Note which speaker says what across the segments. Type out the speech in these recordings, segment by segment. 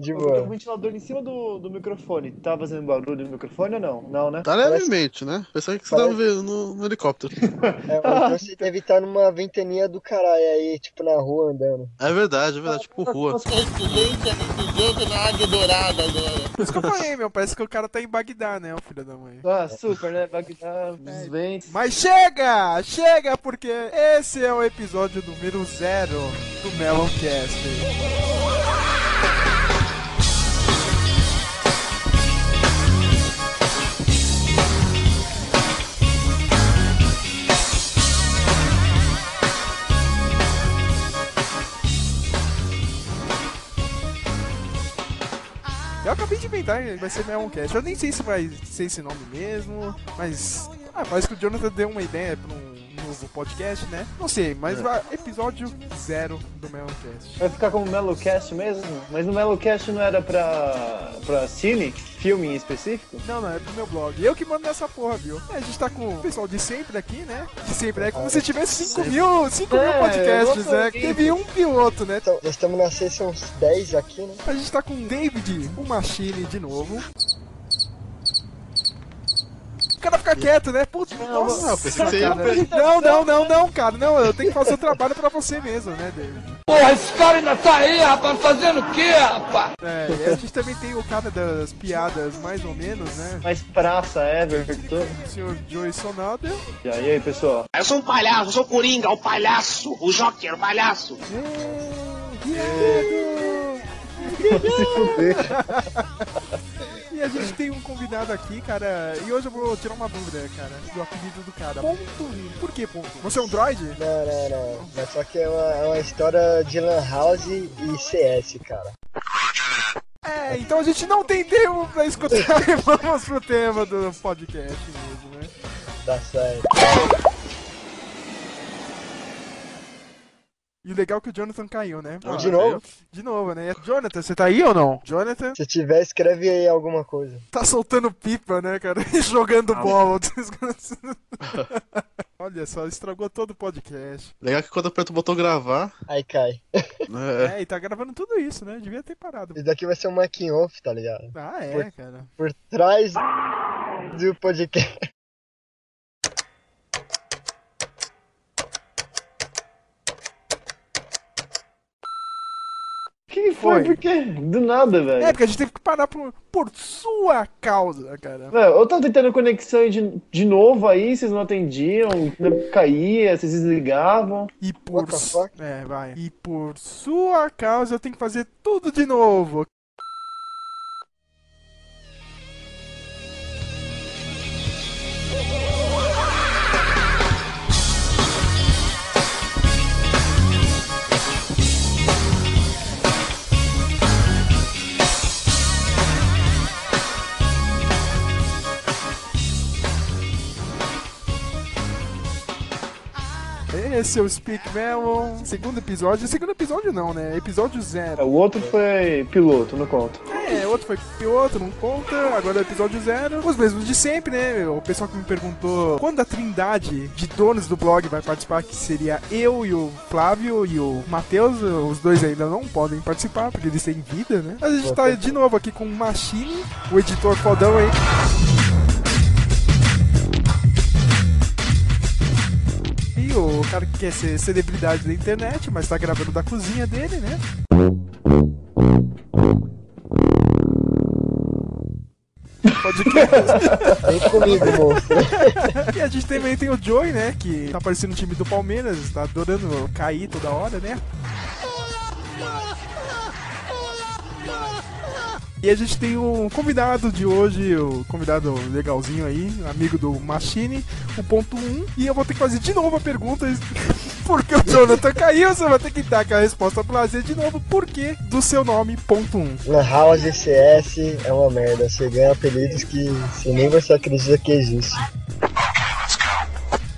Speaker 1: De
Speaker 2: Eu tô com o
Speaker 1: boa.
Speaker 2: ventilador em cima do, do microfone. Tá fazendo barulho no microfone ou não? Não, né?
Speaker 3: Tá levemente, né? Pensei que você
Speaker 1: Parece-
Speaker 3: tava vendo no, no helicóptero.
Speaker 1: É, ou então você deve estar numa ventania do caralho aí, tipo, na rua andando.
Speaker 3: É verdade, é verdade, tipo rua.
Speaker 4: Por isso que eu falei, meu. Parece que o cara tá em Bagdá, né, o filho da mãe.
Speaker 2: Ah, super, né? Bagdá, os ventos.
Speaker 4: Mas chega! Chega, porque esse é o episódio número zero do Meloncast. Eu acabei de inventar, vai ser Meloncast. Eu nem sei se vai ser esse nome mesmo, mas. Ah, parece que o Jonathan deu uma ideia pra um novo podcast, né? Não sei, mas vai, episódio zero do Meloncast.
Speaker 2: Vai ficar como Mellowcast mesmo? Mas no Mellowcast não era pra, pra cine? Filme em específico?
Speaker 4: Não, não, é pro meu blog. Eu que mando nessa porra, viu? É, a gente tá com o pessoal de sempre aqui, né? De sempre. É como se tivesse 5 mil, 5 mil
Speaker 2: É,
Speaker 4: podcasts,
Speaker 2: eu
Speaker 4: né? Teve um piloto, né?
Speaker 1: Então, já estamos na sessão 10 aqui, né?
Speaker 4: A gente tá com o David, o Machine de novo. O cara fica quieto, né? Putz, nossa.
Speaker 3: Não, pensei que você ia.
Speaker 4: Não, não, não, não, cara. Não, eu tenho que fazer o trabalho pra você mesmo, né, David?
Speaker 5: Porra, esse cara ainda tá aí, rapaz, fazendo o quê, rapaz?
Speaker 4: É, e a gente também tem o cara das piadas, mais ou menos, né?
Speaker 2: Mais praça, Everton.
Speaker 4: O senhor Joey Sonada.
Speaker 2: E aí, aí, pessoal?
Speaker 6: Eu sou um palhaço, eu sou o Coringa, o palhaço, o Joker, o palhaço.
Speaker 2: Se fuder.
Speaker 4: E a gente tem um convidado aqui, cara. E hoje eu vou tirar uma dúvida, cara, do apelido do cara. Ponto 1. Por que ponto? Você é um droid?
Speaker 1: Não, não, não. Mas só que é uma, é uma história de Lan House e CS, cara.
Speaker 4: É, então a gente não tem tempo pra escutar. Vamos pro tema do podcast mesmo, né?
Speaker 1: Tá certo.
Speaker 4: E o legal é que o Jonathan caiu, né?
Speaker 3: Ah,
Speaker 1: De novo?
Speaker 4: De novo, né? Jonathan, você tá aí ou não? Jonathan
Speaker 1: Se tiver, escreve aí alguma coisa.
Speaker 4: tá soltando pipa, né, cara? E jogando bola. Olha só, estragou todo o podcast.
Speaker 3: Legal que quando aperta o botão gravar,
Speaker 1: Aí cai.
Speaker 3: né,
Speaker 4: É, e tá gravando tudo isso, né? Devia ter parado.
Speaker 1: Isso daqui vai ser um making off, tá ligado?
Speaker 4: Ah, é, cara.
Speaker 1: Por trás do podcast.
Speaker 2: Que foi?
Speaker 4: Foi.
Speaker 2: Por quê? Do nada, velho.
Speaker 4: É, porque a gente teve que parar por, por sua causa, cara.
Speaker 2: Não, eu tava tentando conexão de, de novo aí, vocês não atendiam, caía, vocês desligavam.
Speaker 4: E por. É, vai. E por sua causa eu tenho que fazer tudo de novo. Esse é o Speak Melon, segundo episódio. Segundo episódio não, né? Episódio zero.
Speaker 2: O outro foi piloto, não conta.
Speaker 4: É, outro foi piloto, não conta. Agora é o episódio zero. Os mesmos de sempre, né? O pessoal que me perguntou quando a trindade de donos do blog vai participar, que seria eu e o Flávio e o Matheus. Os dois ainda não podem participar, porque eles têm vida, né? Mas a gente tá de novo aqui com o Machine, o editor fodão aí. O cara que quer ser celebridade da internet, mas tá gravando da cozinha dele, né? Podcast.
Speaker 1: Vem comigo, monstro.
Speaker 4: E a gente também tem o Joey, né? Que tá aparecendo no time do Palmeiras, tá adorando cair toda hora, né? E a gente tem um convidado de hoje, o convidado legalzinho aí, amigo do Machine, o ponto 1. E eu vou ter que fazer de novo a pergunta, porque o Jonathan caiu, você vai ter que dar aquela resposta pra fazer de novo, por que do seu nome, ponto 1.
Speaker 1: Lan House CS é uma merda. Você ganha apelidos que você nem você acredita que existe.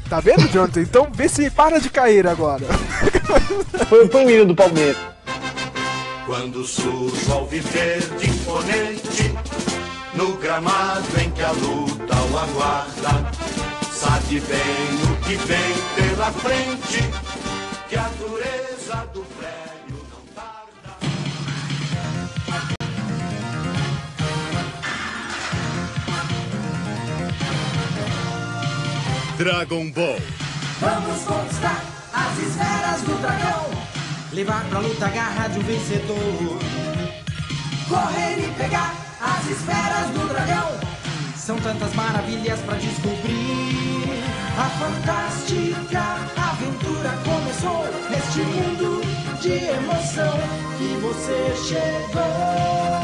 Speaker 4: Tá vendo, Jonathan? Então vê se para de cair agora.
Speaker 2: Foi, foi o hino do Palmeiras.
Speaker 7: Quando surge ao viver de oponente no gramado em que a luta o aguarda. Sabe bem o que vem pela frente, que a dureza do freio não tarda. Dragon Ball.
Speaker 8: Vamos conquistar as esferas do dragão. Levar pra luta a garra de um vencedor Correr e pegar as esferas do dragão. São tantas maravilhas pra descobrir. A fantástica aventura começou neste mundo de emoção que você chegou.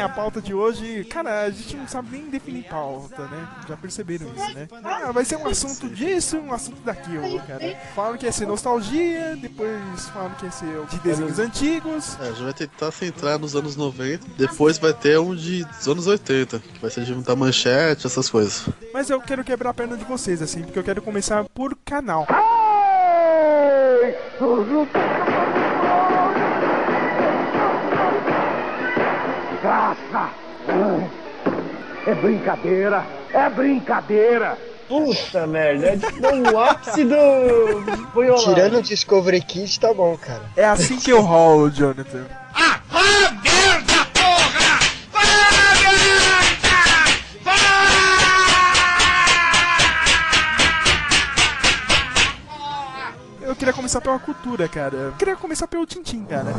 Speaker 4: A pauta de hoje, cara, a gente não sabe nem definir pauta, né? Já perceberam isso, né? Ah, vai ser um assunto disso, um assunto daquilo, cara. Falam que ia ser nostalgia, depois falam que ia ser de desenhos antigos.
Speaker 3: É, a gente vai tentar centrar nos anos 90. Depois vai ter um de, dos anos 80, que vai ser de da manchete, essas coisas.
Speaker 4: Mas eu quero quebrar a perna de vocês, assim, porque eu quero começar por canal.
Speaker 6: É brincadeira! É brincadeira!
Speaker 2: Puta merda, é tipo o ápice do.
Speaker 1: Tirando o Discovery Kids, tá bom, cara.
Speaker 4: É assim que eu rolo, Jonathan.
Speaker 6: Ah, ah, merda, porra!
Speaker 4: Eu queria começar pela cultura, cara. Eu queria começar pelo Tintim, cara.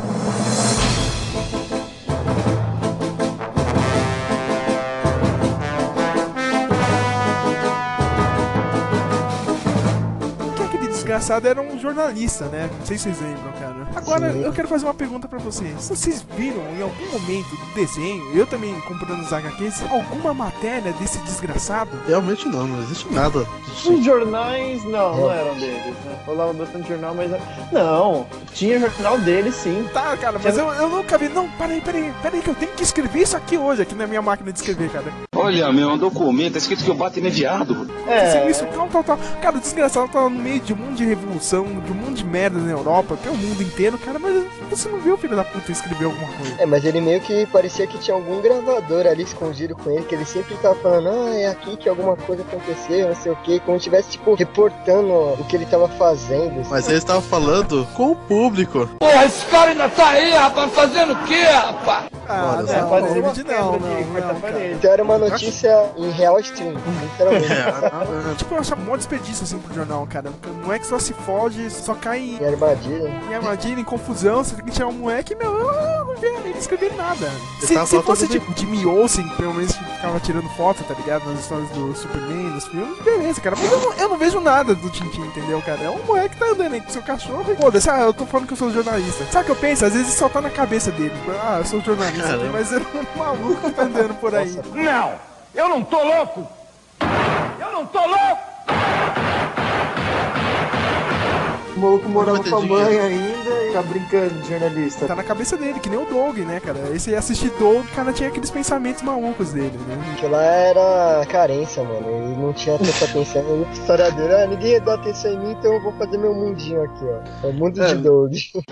Speaker 4: Desgraçado era um jornalista, né? Não sei se vocês lembram, cara. Agora,
Speaker 1: Sim.
Speaker 4: eu quero fazer uma pergunta pra vocês. Vocês viram em algum momento do desenho, eu também comprando os HQs, alguma matéria desse desgraçado?
Speaker 3: Realmente não, não existe nada.
Speaker 2: Os jornais, não, não eram deles, né? Rolava bastante jornal, mas. Não, tinha jornal deles sim.
Speaker 4: Tá, cara, mas eu, eu nunca vi. Não, peraí, peraí, peraí, que eu tenho que escrever isso aqui hoje, aqui na minha máquina de escrever, cara.
Speaker 5: Olha, meu, é um documento, tá escrito que eu bato imediato.
Speaker 4: É.
Speaker 2: É,
Speaker 4: Isso, tal, tal, tal. Cara, o desgraçado tá no meio de um monte de revolução, de um monte de merda na Europa, que é o mundo inteiro, cara, mas você não viu o filho da puta escrever alguma coisa.
Speaker 1: É, mas ele meio que parecia que tinha algum gravador ali escondido com ele, que ele sempre tava falando, ah, é aqui que alguma coisa aconteceu, não sei o que, como se estivesse, tipo, reportando o que ele tava fazendo. assim.
Speaker 3: Mas ele estava falando com o público.
Speaker 5: Porra, esse cara ainda tá aí, rapaz, fazendo o quê, rapaz?
Speaker 4: Ah,
Speaker 3: Olha,
Speaker 4: não, não, não,
Speaker 2: de
Speaker 4: não, cara.
Speaker 1: Então era uma notícia em real stream, literalmente.
Speaker 3: É,
Speaker 4: Tipo, eu acho mó desperdício assim pro jornal, cara. Não é que só se foge, só cai em,
Speaker 1: Em armadilha.
Speaker 4: em armadilha, em confusão, você que tirar um moleque, meu, eu não vi ele escrever nada. Se, se fosse
Speaker 3: de-
Speaker 4: tipo Jimmy Olsen, pelo menos que ficava tirando foto, tá ligado? Nas histórias do Superman, nos filmes, beleza, cara. Mas eu não, eu não vejo nada do Tintin, entendeu, cara? É um moleque que tá andando aí com seu cachorro e foda-se, ah, eu tô falando que eu sou jornalista. Sabe o que eu penso? Às vezes só tá na cabeça dele. Ah, eu sou jornalista,
Speaker 3: Caramba.
Speaker 4: mas é um maluco que tá andando por aí.
Speaker 6: Não! Eu não tô louco! Eu não tô louco!
Speaker 2: O maluco morava com a mãe
Speaker 3: dinheiro.
Speaker 2: ainda e tá brincando de jornalista.
Speaker 4: Tá na cabeça dele, que nem o Doug, né, cara? Esse ia assistir Doug, o cara tinha aqueles pensamentos malucos dele, né?
Speaker 1: Porque lá era carência, mano. Ele não tinha tanta atenção. E a história dele, ah, ninguém dá atenção em mim, então eu vou fazer meu mundinho aqui, ó. É o mundo
Speaker 3: É.
Speaker 1: de Doug.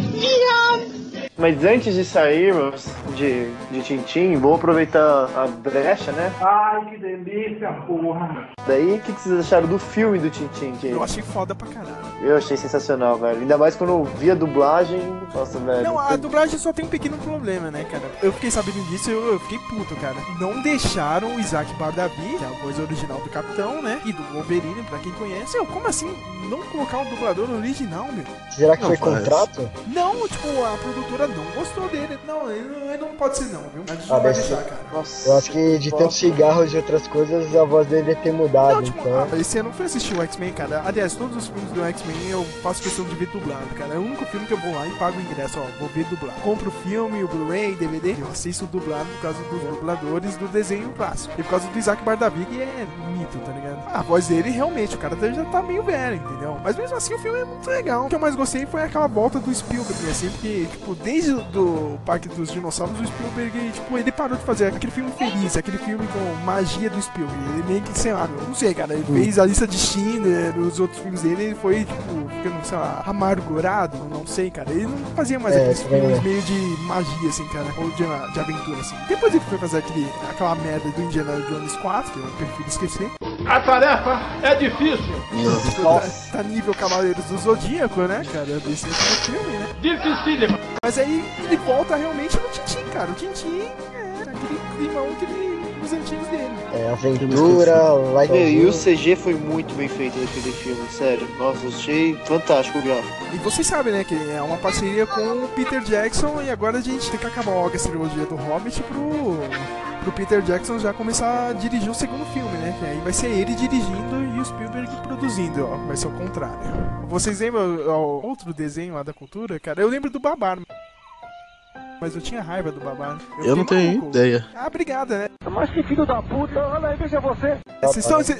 Speaker 2: Mas antes de sairmos de, de Tintim, vou aproveitar a brecha, né?
Speaker 6: Ai, que delícia, porra!
Speaker 2: Daí, o que, que vocês acharam do filme do Tintim? Que
Speaker 4: Eu achei foda pra caralho.
Speaker 2: Eu achei sensacional, velho. Ainda mais quando eu vi a dublagem. Nossa, velho.
Speaker 4: Não, a dublagem só tem um pequeno problema, né, cara? Eu fiquei sabendo disso e eu, eu fiquei puto, cara. Não deixaram o Isaac Bardavi, que é a voz original do Capitão, né? E do Wolverine, pra quem conhece. Eu, como assim não colocar o dublador original, meu?
Speaker 1: Será que
Speaker 3: Não
Speaker 1: foi contrato?
Speaker 4: Não, tipo, a produtora não gostou dele. Não, ele não, ele não pode ser não, viu? A gente
Speaker 1: Ah,
Speaker 4: não vai deixar,
Speaker 1: ser.
Speaker 4: cara.
Speaker 2: Nossa.
Speaker 1: Eu acho que de tantos cigarros e outras coisas, a voz dele deve ter mudado,
Speaker 4: Não, tipo,
Speaker 1: então.
Speaker 4: ah, esse ano eu fui assistir o X-Men, cara. Aliás, todos os filmes do X-Men eu faço questão de ver dublado, cara. É o único filme que eu vou lá e pago o ingresso, ó, vou ver dublado. Compro o filme, o Blu-ray, DVD, eu assisto dublado por causa dos dubladores do desenho clássico. E por causa do Isaac Bardavi, que é mito, tá ligado? A voz dele, realmente, o cara já tá meio velho, entendeu? Mas mesmo assim, o filme é muito legal. O que eu mais gostei foi aquela volta do Spielberg, assim, porque, tipo, desde o do Parque dos Dinossauros, o Spielberg, tipo, ele parou de fazer aquele filme feliz, aquele filme com magia do Spielberg. Ele meio que, sei lá, não sei, cara, ele fez a lista de Schindler, os outros filmes dele, ele foi, tipo, ficando, sei lá, amargurado, não sei, cara. Ele não fazia mais
Speaker 1: É,
Speaker 4: aqueles
Speaker 1: isso aí,
Speaker 4: filmes
Speaker 1: né?
Speaker 4: meio de magia, assim, cara, ou de, de aventura, assim. Depois ele foi fazer aquele, aquela merda do Indiana Jones 4, que eu prefiro esquecer.
Speaker 6: A tarefa é difícil!
Speaker 4: Tá, tá nível Cavaleiros do Zodíaco, né, cara? Desse último filme, né?
Speaker 6: Dificílima!
Speaker 4: Mas aí ele volta realmente no Tintin, cara. O Tintin é aquele climão que ele filmes antigos dele.
Speaker 1: É, aventura, live
Speaker 2: Meu, e o. CG foi muito bem feito naquele filme, sério. Nossa, eu achei fantástico o gráfico.
Speaker 4: E vocês sabem, né, que é uma parceria com o Peter Jackson e agora a gente tem que acabar logo essa trilogia do Hobbit pro, pro Peter Jackson já começar a dirigir o segundo filme, né? Que aí vai ser ele dirigindo e o Spielberg produzindo, ó. Vai ser o contrário. Vocês lembram ó, outro desenho lá da cultura, cara? Eu lembro do Babar. Mas eu tinha raiva do Babar.
Speaker 3: Eu não
Speaker 4: fiquei
Speaker 3: tenho
Speaker 4: maluco.
Speaker 3: ideia.
Speaker 4: Ah, obrigado, né?
Speaker 6: Mas que filho da puta, olha aí, veja você.
Speaker 4: Vocês, estão, vocês...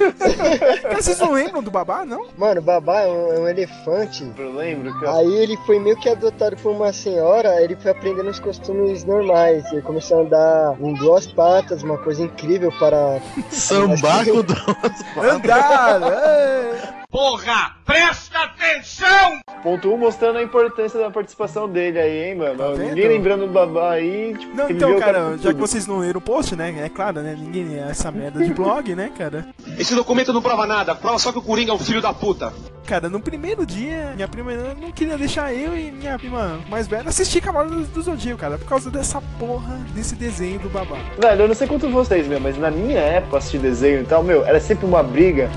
Speaker 4: Cara, vocês não lembram do Babá, não?
Speaker 1: Mano, o Babá é um, é um elefante.
Speaker 2: Eu lembro eu...
Speaker 1: Aí ele foi meio que adotado por uma senhora, ele foi aprendendo os costumes normais. Ele começou a andar em duas patas, uma coisa incrível para.
Speaker 3: Sambar com duas patas.
Speaker 4: Andar!
Speaker 6: Porra, presta atenção!
Speaker 2: Ponto 1 um, mostrando a importância da participação dele aí, hein, mano.
Speaker 4: Tá?
Speaker 2: Ninguém lembrando do babá aí. Tipo,
Speaker 4: Não, então, cara, já que vocês não leram o post, né? É claro, né? Ninguém é essa merda de blog, né, cara?
Speaker 6: Esse documento não prova nada, prova só que o Coringa é um filho da puta.
Speaker 4: Cara, no primeiro dia, minha prima não queria deixar eu e minha prima mais velha assistir Cavaleiros do Zodíaco, cara, por causa dessa porra desse desenho do babá.
Speaker 2: Velho, eu não sei quanto vocês, meu, mas na minha época, assistir desenho e tal, meu, era sempre uma briga.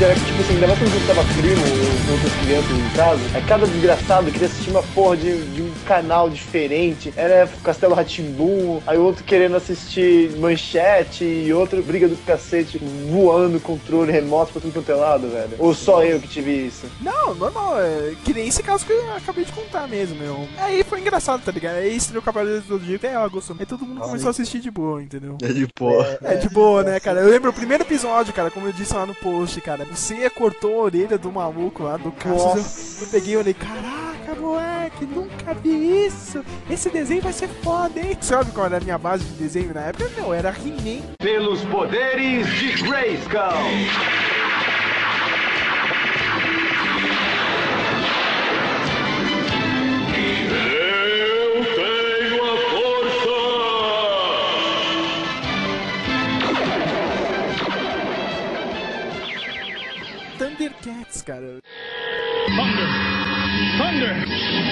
Speaker 2: Porque era que, tipo assim, ainda mais quando a gente tava primo ou outras crianças em casa, aí cada desgraçado queria assistir uma porra de, de um canal diferente. Era Castelo Ratimbum, aí outro querendo assistir Manchete e outro briga do cacete voando controle remoto pra tudo quanto é lado, velho. Ou só eu que tive isso.
Speaker 4: Não, normal, é que nem esse caso que eu acabei de contar mesmo, meu. Aí foi engraçado, tá ligado? Aí estreou Cavaleiros do Zodíaco, até ela gostou. Aí todo mundo começou a assistir de boa, entendeu?
Speaker 3: É de boa.
Speaker 4: É de boa, né, cara? Eu lembro o primeiro episódio, cara, como eu disse lá no post, cara. Você cortou a orelha do maluco lá, do Cassius. Eu, eu peguei e olhei, caraca, moleque, nunca vi isso. Esse desenho vai ser foda, hein? Sabe qual era a minha base de desenho na época? Não, era He-Man.
Speaker 6: Pelos poderes de Grayskull.
Speaker 7: Eu
Speaker 4: Thundercats, cara.
Speaker 6: Thunder! Thunder!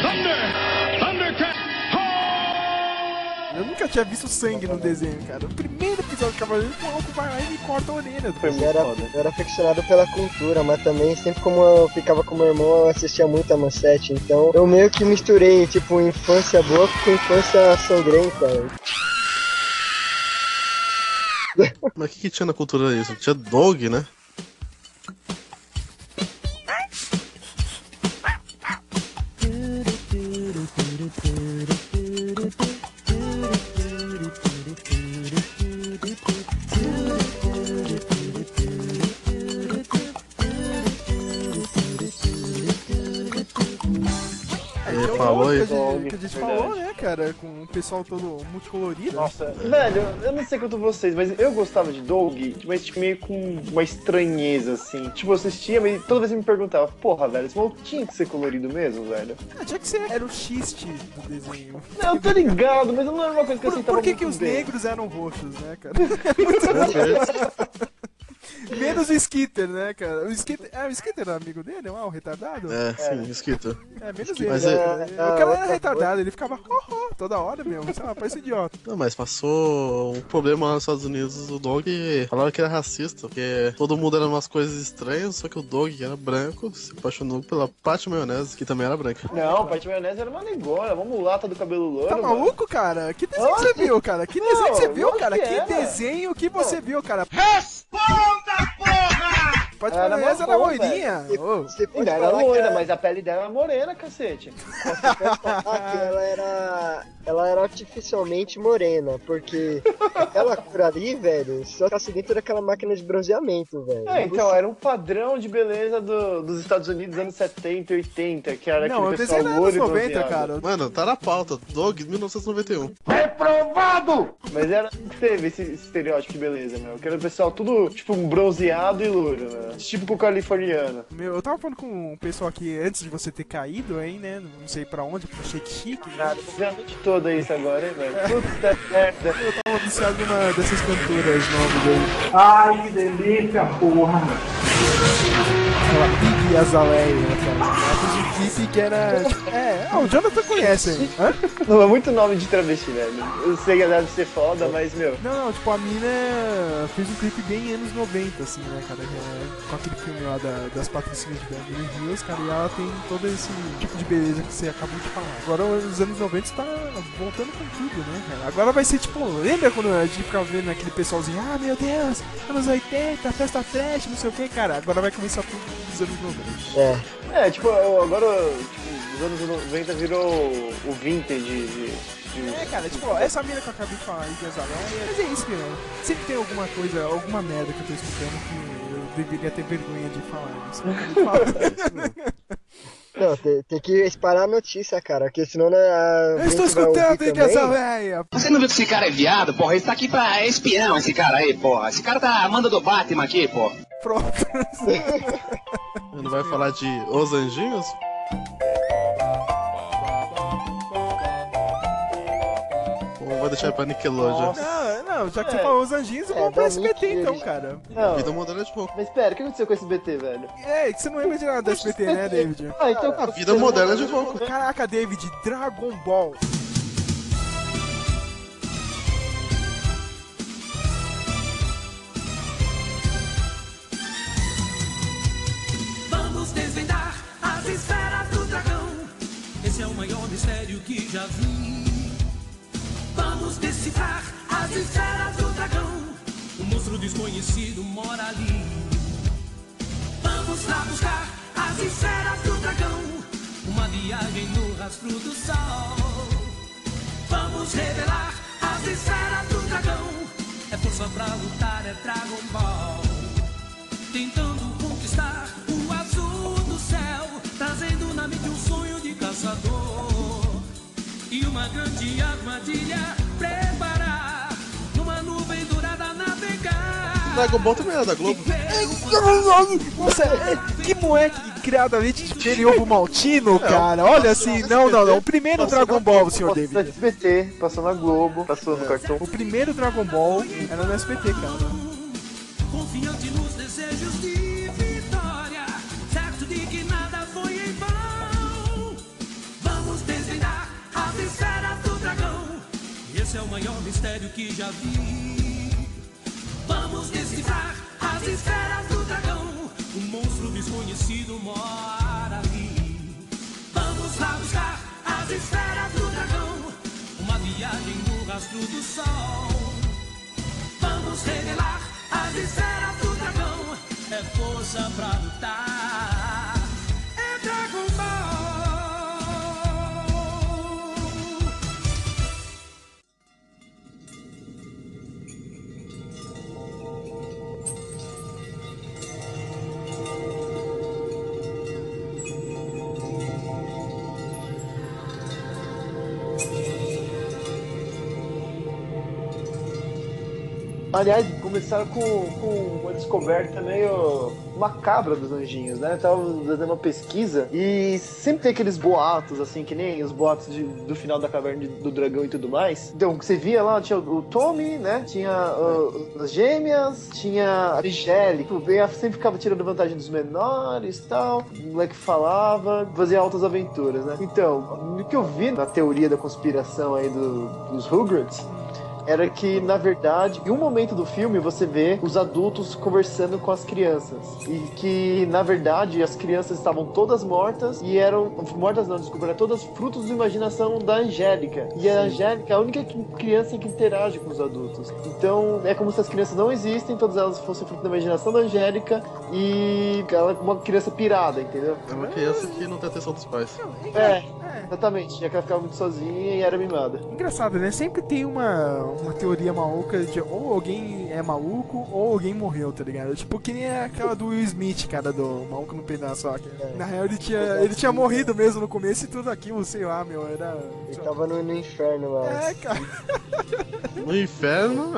Speaker 6: Thunder! Thundercat!
Speaker 4: Eu nunca tinha visto sangue no desenho, cara. O primeiro episódio de Cavaleiros, o maluco vai lá e me corta a orelha.
Speaker 2: Foi
Speaker 1: Eu era, eu era aficionado pela cultura, mas também sempre como eu ficava com meu irmão, eu assistia muito a Manchete. Então eu meio que misturei, tipo, infância boa com infância sangrenta.
Speaker 3: Mas o que, que tinha na cultura isso? Tinha dog, né?
Speaker 4: Que a gente,
Speaker 2: Dog,
Speaker 4: que a gente
Speaker 2: verdade.
Speaker 4: falou, né, cara? Com o pessoal todo multicolorido.
Speaker 2: Nossa, velho, eu não sei quanto vocês, mas eu gostava de Dog, mas tipo, meio com uma estranheza, assim. Tipo, eu assistia, mas toda vez eu me perguntava, porra, velho, esse maluco tinha que ser colorido mesmo, velho?
Speaker 4: Ah, tinha que ser. Era o xiste do desenho.
Speaker 2: Não, eu tô ligado, mas não era uma coisa que eu
Speaker 4: Por,
Speaker 2: aceitava
Speaker 4: por que, que os
Speaker 2: bem.
Speaker 4: negros eram roxos, né, cara? Menos o Skitter, né, cara? O Skitter, ah, o Skitter era amigo dele, não é o retardado?
Speaker 3: É, sim, escrito.
Speaker 4: É, menos ele.
Speaker 3: Mas
Speaker 4: né?
Speaker 1: é-
Speaker 4: o cara era retardado, ele ficava ho, ho, toda hora mesmo, sei lá, parece idiota.
Speaker 3: Não, mas passou um problema lá nos Estados Unidos. O Dog falaram que era racista, porque todo mundo era umas coisas estranhas, só que o Dog, que era branco, se apaixonou pela Paty Maionese, que também era branca.
Speaker 2: Não, Paty Maionese era uma negona, uma mulata do cabelo loiro.
Speaker 4: Tá
Speaker 2: mano.
Speaker 4: maluco, cara? Que desenho que você viu, cara? Que desenho que você viu, cara?
Speaker 2: que
Speaker 4: desenho que você viu, cara?
Speaker 6: Responda,
Speaker 4: Pode
Speaker 2: Era
Speaker 4: falar, essa era loirinha.
Speaker 2: Ainda era
Speaker 1: que
Speaker 2: loira, mas a pele dela era morena, cacete.
Speaker 1: você pode falar que ela era. Ela era artificialmente morena, porque aquela cor ali, velho, só ficasse dentro daquela máquina de bronzeamento, velho.
Speaker 2: É, então, era um padrão de beleza do- dos Estados Unidos anos 70 e 80, que era
Speaker 4: Não, eu
Speaker 2: aquele pessoal
Speaker 4: anos
Speaker 2: e
Speaker 4: 90,
Speaker 2: bronzeado.
Speaker 4: cara.
Speaker 3: Mano, tá na pauta. Dog 1991.
Speaker 6: Reprovado!
Speaker 2: Mas era, teve esse estereótipo de beleza, meu. Que era o pessoal tudo, tipo, bronzeado e loiro, né? Típico californiano.
Speaker 4: Meu, eu tava falando com o pessoal aqui antes de você ter caído aí, né? Não sei pra onde, pro Shake Chique. né?
Speaker 2: Nada, ver a noite toda isso agora, hein, velho. Puta merda.
Speaker 4: Eu tava viciado numa dessas cantoras novas aí.
Speaker 6: Ai, que delícia, porra!
Speaker 4: Big Azaleia. Ela fez um clipe que era. É, ah, o Jonathan conhece aí. Hã?
Speaker 2: Não, é muito nome de travesti, velho. Eu sei que deve ser foda, mas, meu.
Speaker 4: Não, não, tipo, a mina fez um clipe bem anos 90, assim, né, cara? é Com aquele filme lá da- das patricinhas de Beverly Hills, cara, e ela tem todo esse tipo de beleza que você acabou de falar. Agora, os anos 90 tá voltando com tudo, né, cara? Agora vai ser tipo, lembra quando a gente ficava vendo aquele pessoalzinho, ah, meu Deus, anos 80, festa trash, não sei o que, cara? Agora vai começar tudo dos anos 90.
Speaker 1: É.
Speaker 2: É, tipo, agora, tipo, os anos 90 virou o vintage de. de-
Speaker 4: É, cara, tipo, ó, essa mina que eu acabei de falar aí, de Azaleia, mas é isso, meu. Sempre tem alguma coisa, alguma merda que eu tô escutando que eu deveria ter vergonha de falar isso. Eu acabei de falar.
Speaker 1: Não, tem, tem que espalhar a notícia, cara, porque senão né, a
Speaker 4: Eu estou escutando, hein,
Speaker 1: também.
Speaker 4: essa véia.
Speaker 9: Você não viu que esse cara é viado, porra? Ele tá aqui pra é espião, esse cara aí, porra. Esse cara tá manda do Batman aqui, porra.
Speaker 4: Pronto.
Speaker 3: Ele vai falar de Os Anjinhos? Ou vai deixar pra Nickelodeon?
Speaker 4: Não, não, já que você
Speaker 2: É.
Speaker 4: falou os anjinhos, eu
Speaker 1: É,
Speaker 4: vou pra SBT
Speaker 1: Nick,
Speaker 4: então,
Speaker 1: eles-
Speaker 4: cara.
Speaker 2: Não,
Speaker 3: Vida moderna de pouco.
Speaker 2: mas pera, o que aconteceu com esse BT, velho?
Speaker 4: É, que você não lembra de nada da SBT, né, David?
Speaker 2: Ah, então.
Speaker 3: A vida moderna de pouco.
Speaker 4: Caraca, David, Dragon Ball.
Speaker 8: Vamos desvendar as esferas do dragão. Esse é o maior mistério que já vi. Vamos decifrar as esferas do dragão. O monstro desconhecido mora ali. Vamos lá buscar as esferas do dragão. Uma viagem no rastro do sol. Vamos revelar as esferas do dragão. É força pra lutar, é Dragon Ball tentando conquistar trazendo na mente um sonho de caçador e uma grande armadilha preparar, numa nuvem dourada navegar.
Speaker 3: Dragon Ball também era da Globo.
Speaker 4: Nossa, é, que moleque criadamente inferior pro Maltino, cara. Olha assim, não, não, não. O primeiro Dragon Ball, senhor
Speaker 2: Passou no
Speaker 4: David.
Speaker 2: SBT, passou na Globo, passou no cartão.
Speaker 4: O primeiro Dragon Ball era no SBT, cara.
Speaker 8: Esse é o maior mistério que já vi. Vamos decifrar as esferas do dragão. O monstro desconhecido mora ali. Vamos lá buscar as esferas do dragão. Uma viagem no rastro do sol. Vamos revelar as esferas do dragão. É força pra lutar.
Speaker 2: Aliás, começaram com, com uma descoberta meio macabra dos anjinhos, né? Eu tava fazendo uma pesquisa e sempre tem aqueles boatos, assim, que nem os boatos de- do final da caverna de- do dragão e tudo mais. Então, você via lá, tinha o Tommy, né? Tinha uh, as gêmeas, tinha a Angélica. O Ben sempre ficava tirando vantagem dos menores e tal. O moleque falava, fazia altas aventuras, né? Então, o que eu vi na teoria da conspiração aí do- dos Rugrats era que, na verdade, em um momento do filme você vê os adultos conversando com as crianças. E que, na verdade, as crianças estavam todas mortas e eram. Mortas não, desculpa, eram todas frutos da imaginação da Angélica. E a Angélica é a única criança que interage com os adultos. Então é como se as crianças não existem, todas elas fossem fruto da imaginação da Angélica e ela é uma criança pirada, entendeu?
Speaker 3: É uma criança que não tem atenção dos pais.
Speaker 2: É, exatamente. Já que ela ficava muito sozinha e era mimada.
Speaker 4: Engraçado, né? Sempre tem uma, uma teoria maluca de ou alguém é maluco ou alguém morreu, tá ligado? Tipo, que nem aquela do Will Smith, cara, do maluco no pedaço lá. que, Na real, ele tinha, ele tinha morrido mesmo no começo e tudo aquilo, sei lá, meu, era...
Speaker 1: Ele tava no, no inferno lá.
Speaker 4: É, cara.
Speaker 3: No inferno?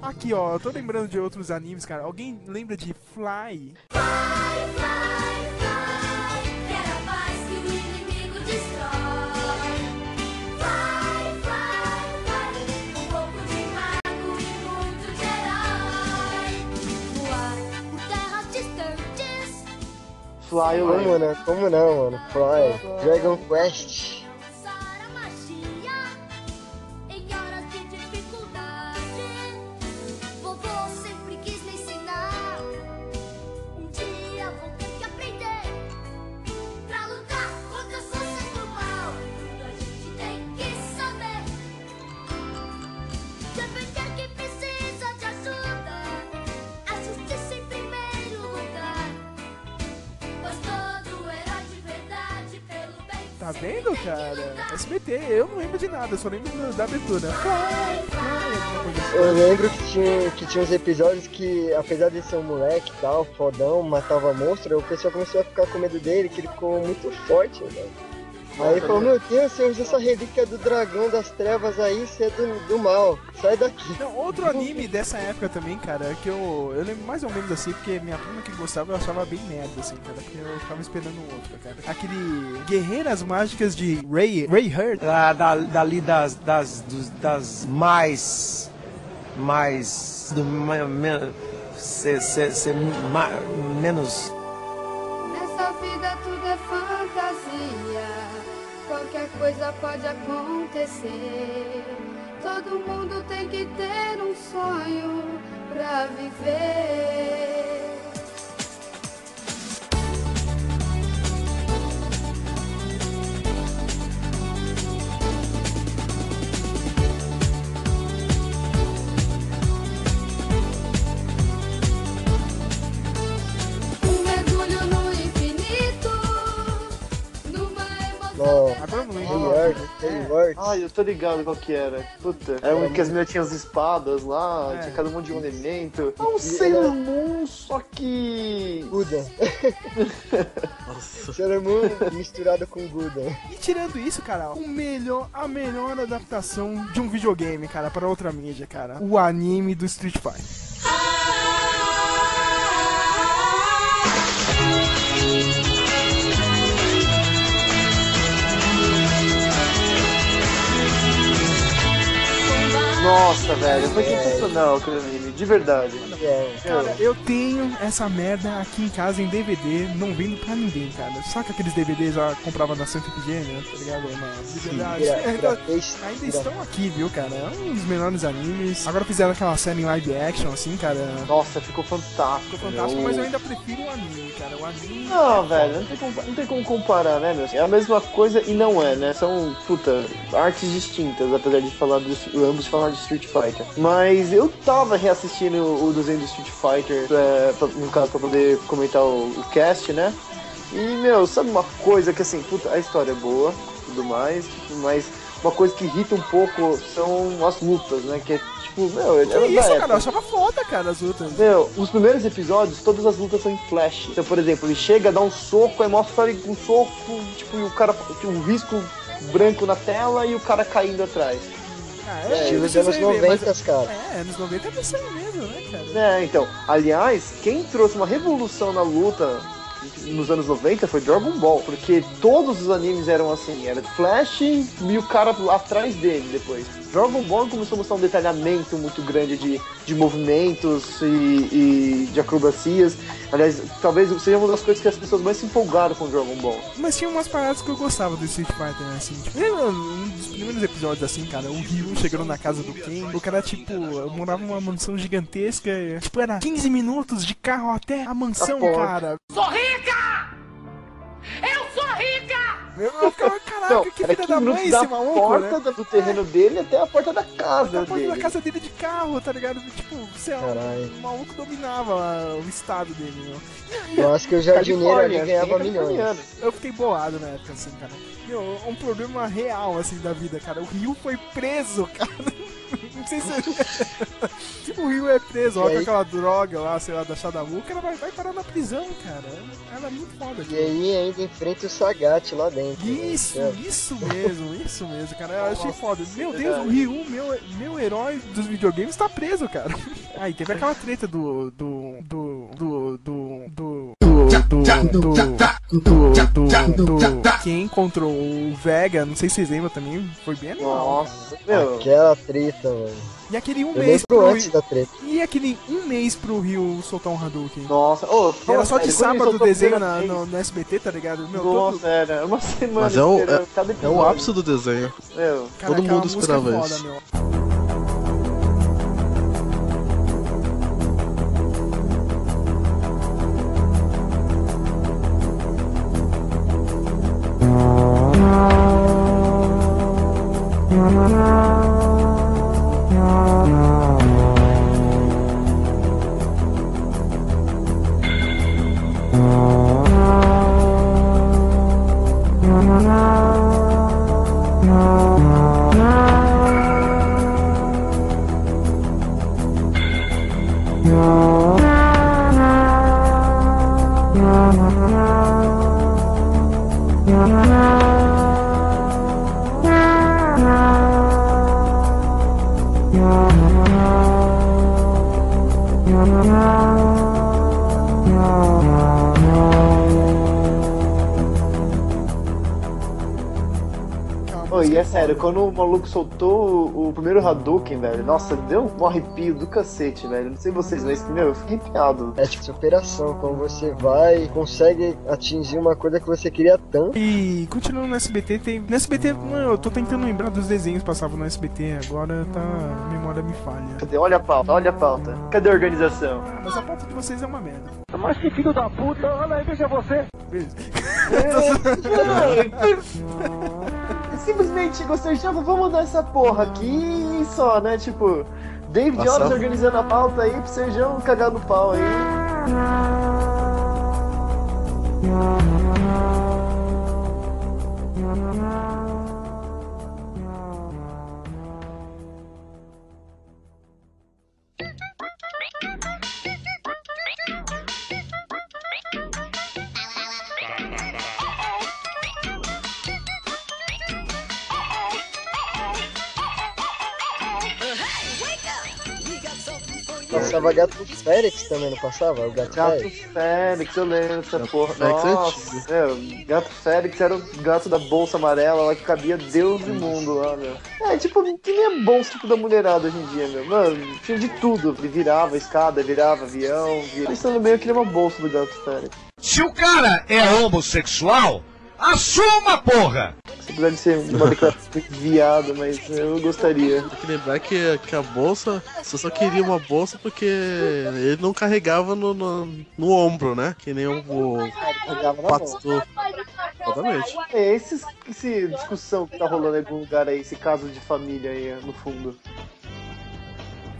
Speaker 4: Aqui, ó, eu tô lembrando de outros animes, cara. Alguém lembra de Fly?
Speaker 10: Quer
Speaker 2: Fly eu
Speaker 1: não? Como não, mano? Fly. Dragon Quest.
Speaker 4: Da abertura.
Speaker 1: Eu lembro que tinha, que tinha uns episódios que, apesar de ser um moleque e tal, fodão, matava monstro, o pessoal começou a ficar com medo dele, que ele ficou muito forte, velho. Aí ele falou, meu Deus, você usa essa relíquia do dragão das trevas aí, você é do, do mal, sai daqui.
Speaker 4: Não, outro anime dessa época também, cara, que eu, eu lembro mais ou menos assim, porque minha prima que gostava eu achava bem merda, assim, cara, porque eu ficava esperando um outro, cara. Aquele Guerreiras Mágicas de Ray, Ray Hurt.
Speaker 11: Da, da, dali das, das, dos- das mais. mais. Do, me, me- se, se, se, ma- menos.
Speaker 12: Nessa vida tudo é fantasia. Qualquer coisa pode acontecer. Todo mundo tem que ter um sonho pra viver. Emoção.
Speaker 1: Ó,
Speaker 4: Agora eu não lembro.
Speaker 1: Hayward, Hayward.
Speaker 2: Ai, eu tô ligado qual que era. Puta. Era um que as meninas tinham as espadas lá,
Speaker 4: É.
Speaker 2: tinha cada um de um elemento. É um Sailor Moon, só que.
Speaker 1: Guda.
Speaker 3: Nossa.
Speaker 1: Sailor Moon misturado com Guda.
Speaker 4: E tirando isso, cara, o melhor, a melhor adaptação de um videogame, cara, para outra mídia, cara. O anime do Street Fighter.
Speaker 2: Nossa, velho, foi sensacional aquele anime, de verdade.
Speaker 1: É,
Speaker 4: Cara, eu tenho essa merda aqui em casa em DVD, não vendo pra ninguém, cara. Saca aqueles DVDs já comprava na Santa Efigênia, tá ligado? Na liberdade.
Speaker 1: gra-
Speaker 4: Ainda, ainda estão aqui, viu, cara? É um dos melhores animes. Agora fizeram aquela série em live action, assim, cara.
Speaker 2: Nossa, ficou fantástico.
Speaker 4: Ficou fantástico,
Speaker 2: meu.
Speaker 4: mas eu ainda prefiro o anime, cara. O anime.
Speaker 2: Não, velho, não tem, como, não tem como comparar, né, meu? É a mesma coisa e não é, né? São, puta, artes distintas, apesar de falar do, ambos falar de Street Fighter. Mas eu tava reassistindo o, desenho do Street Fighter, é, pra- no caso, pra poder comentar o, o cast, né? E, meu, sabe uma coisa que, assim, puta, a história é boa, tudo mais, mas uma coisa que irrita um pouco são as lutas, né? Que é, tipo, meu, da
Speaker 4: isso,
Speaker 2: época.
Speaker 4: cara? Eu achava foda, cara, as lutas.
Speaker 2: Meu, os primeiros episódios, todas as lutas são em flash. Então, por exemplo, ele chega, dá um soco, aí mostra ele com um soco, tipo, e o cara um risco branco na tela e o cara caindo atrás.
Speaker 4: Ah,
Speaker 1: Estilo
Speaker 4: eu
Speaker 1: dos anos
Speaker 4: precisei ver, mas-
Speaker 1: 90, cara.
Speaker 4: É, anos 90 é isso aí mesmo, né, cara?
Speaker 2: É, então, aliás, quem trouxe uma revolução na luta nos anos 90 foi Dragon Ball, porque todos os animes eram assim, era Flash e o cara atrás dele depois. Dragon Ball começou a mostrar um detalhamento muito grande de, de movimentos e, e de acrobacias. Aliás, talvez seja uma das coisas que as pessoas mais se empolgaram com Dragon Ball.
Speaker 4: Mas tinha umas paradas que eu gostava do Street Fighter, né, assim. Tipo, lembra um dos primeiros episódios, assim, cara, o Ryu chegando na casa do Ken. O cara, tipo, morava numa mansão gigantesca. e, Tipo, era 15 minutos de carro até a mansão, cara.
Speaker 5: Sou rica! Eu sou rica!
Speaker 4: Eu, ficava, caraca,
Speaker 2: Não,
Speaker 4: que filha
Speaker 2: 15
Speaker 4: da mãe
Speaker 2: da
Speaker 4: esse maluco,
Speaker 2: porta
Speaker 4: né?
Speaker 2: do terreno dele até a porta da casa
Speaker 4: Da porta
Speaker 2: dele.
Speaker 4: da casa dele de carro, tá ligado? Tipo, sei lá, o maluco dominava o estado dele, meu.
Speaker 1: Eu acho que o jardineiro ali ganhava
Speaker 2: é
Speaker 1: milhões.
Speaker 4: Eu fiquei bolado na época, assim, cara. Meu, um problema real, assim, da vida, cara. O Rio foi preso, cara. Não sei se. o Rio é preso,
Speaker 1: aí?
Speaker 4: aquela droga lá, sei lá, da Shadamu, o cara vai, vai parar na prisão, cara. Ela é muito foda,
Speaker 1: E aí ainda enfrenta o Sagat lá dentro. né?
Speaker 4: Isso,
Speaker 1: É.
Speaker 4: isso mesmo, isso mesmo, cara. Eu achei foda. Meu
Speaker 2: é
Speaker 4: Deus, o. Ryu, meu, meu herói dos videogames, tá preso, cara. Aí teve aquela treta do. do. do. do. do. do. do. do do, do, do, do quem encontrou o Vega, não sei se vocês lembram também, foi bem animal.
Speaker 2: Nossa, meu.
Speaker 1: Aquela treta, mano.
Speaker 4: E aquele um
Speaker 1: Eu
Speaker 4: mês pro
Speaker 1: antes
Speaker 4: Rio,
Speaker 1: da treta.
Speaker 4: e aquele um mês pro Rio soltar um Hadouken.
Speaker 2: Nossa, ô,
Speaker 4: Era
Speaker 2: fala
Speaker 4: só de sábado o desenho na, no, no SBT, tá ligado? Meu,
Speaker 2: Nossa,
Speaker 4: todo,
Speaker 2: era uma semana
Speaker 3: Mas é o, é, é o ápice do desenho.
Speaker 2: Meu,
Speaker 4: cara,
Speaker 3: todo mundo esperava
Speaker 4: é foda,
Speaker 3: isso.
Speaker 4: meu.
Speaker 2: Quando o maluco soltou o, o primeiro Hadouken, velho, nossa, deu um arrepio do cacete, velho. Não sei vocês, mas, meu, eu fiquei arrepiado.
Speaker 1: É tipo superação, quando você vai e consegue atingir uma coisa que você queria tanto.
Speaker 4: E continuando no SBT, tem. No SBT, mano, eu tô tentando lembrar dos desenhos que passavam no SBT, agora tá. A memória me falha.
Speaker 2: Cadê? Olha a pauta, olha a pauta. Cadê a organização?
Speaker 4: Mas a pauta de vocês é uma merda.
Speaker 6: Mas que filho da puta, olha aí, veja você.
Speaker 4: Beleza.
Speaker 2: Simplesmente gostei de vamos mudar essa porra aqui e só, né? Tipo, David Jones organizando a pauta aí pro Serjão cagar no pau aí.
Speaker 1: Passava gato Félix também, não passava? O gato,
Speaker 2: Gato
Speaker 1: Félix.
Speaker 2: Félix, eu lembro dessa porra.
Speaker 3: Félix é
Speaker 2: Nossa, meu, Gato Félix era o gato da bolsa amarela lá que cabia Deus e mundo lá, meu. É, tipo, que nem é bolsa tipo, da mulherada hoje em dia, meu. Mano, tinha de tudo. Virava escada, virava avião. Vira... Pensando bem, eu queria uma bolsa do Gato Félix.
Speaker 6: Se o cara é homossexual, assuma, porra!
Speaker 2: Apesar de ser uma declaração viada, mas eu gostaria.
Speaker 3: Tem que lembrar que, que a bolsa, você só queria uma bolsa porque ele não carregava no, no, no ombro, né? Que nem o, o pastor. Exatamente.
Speaker 2: É, esses, essa discussão que tá rolando em algum lugar aí, esse caso de família aí, no fundo.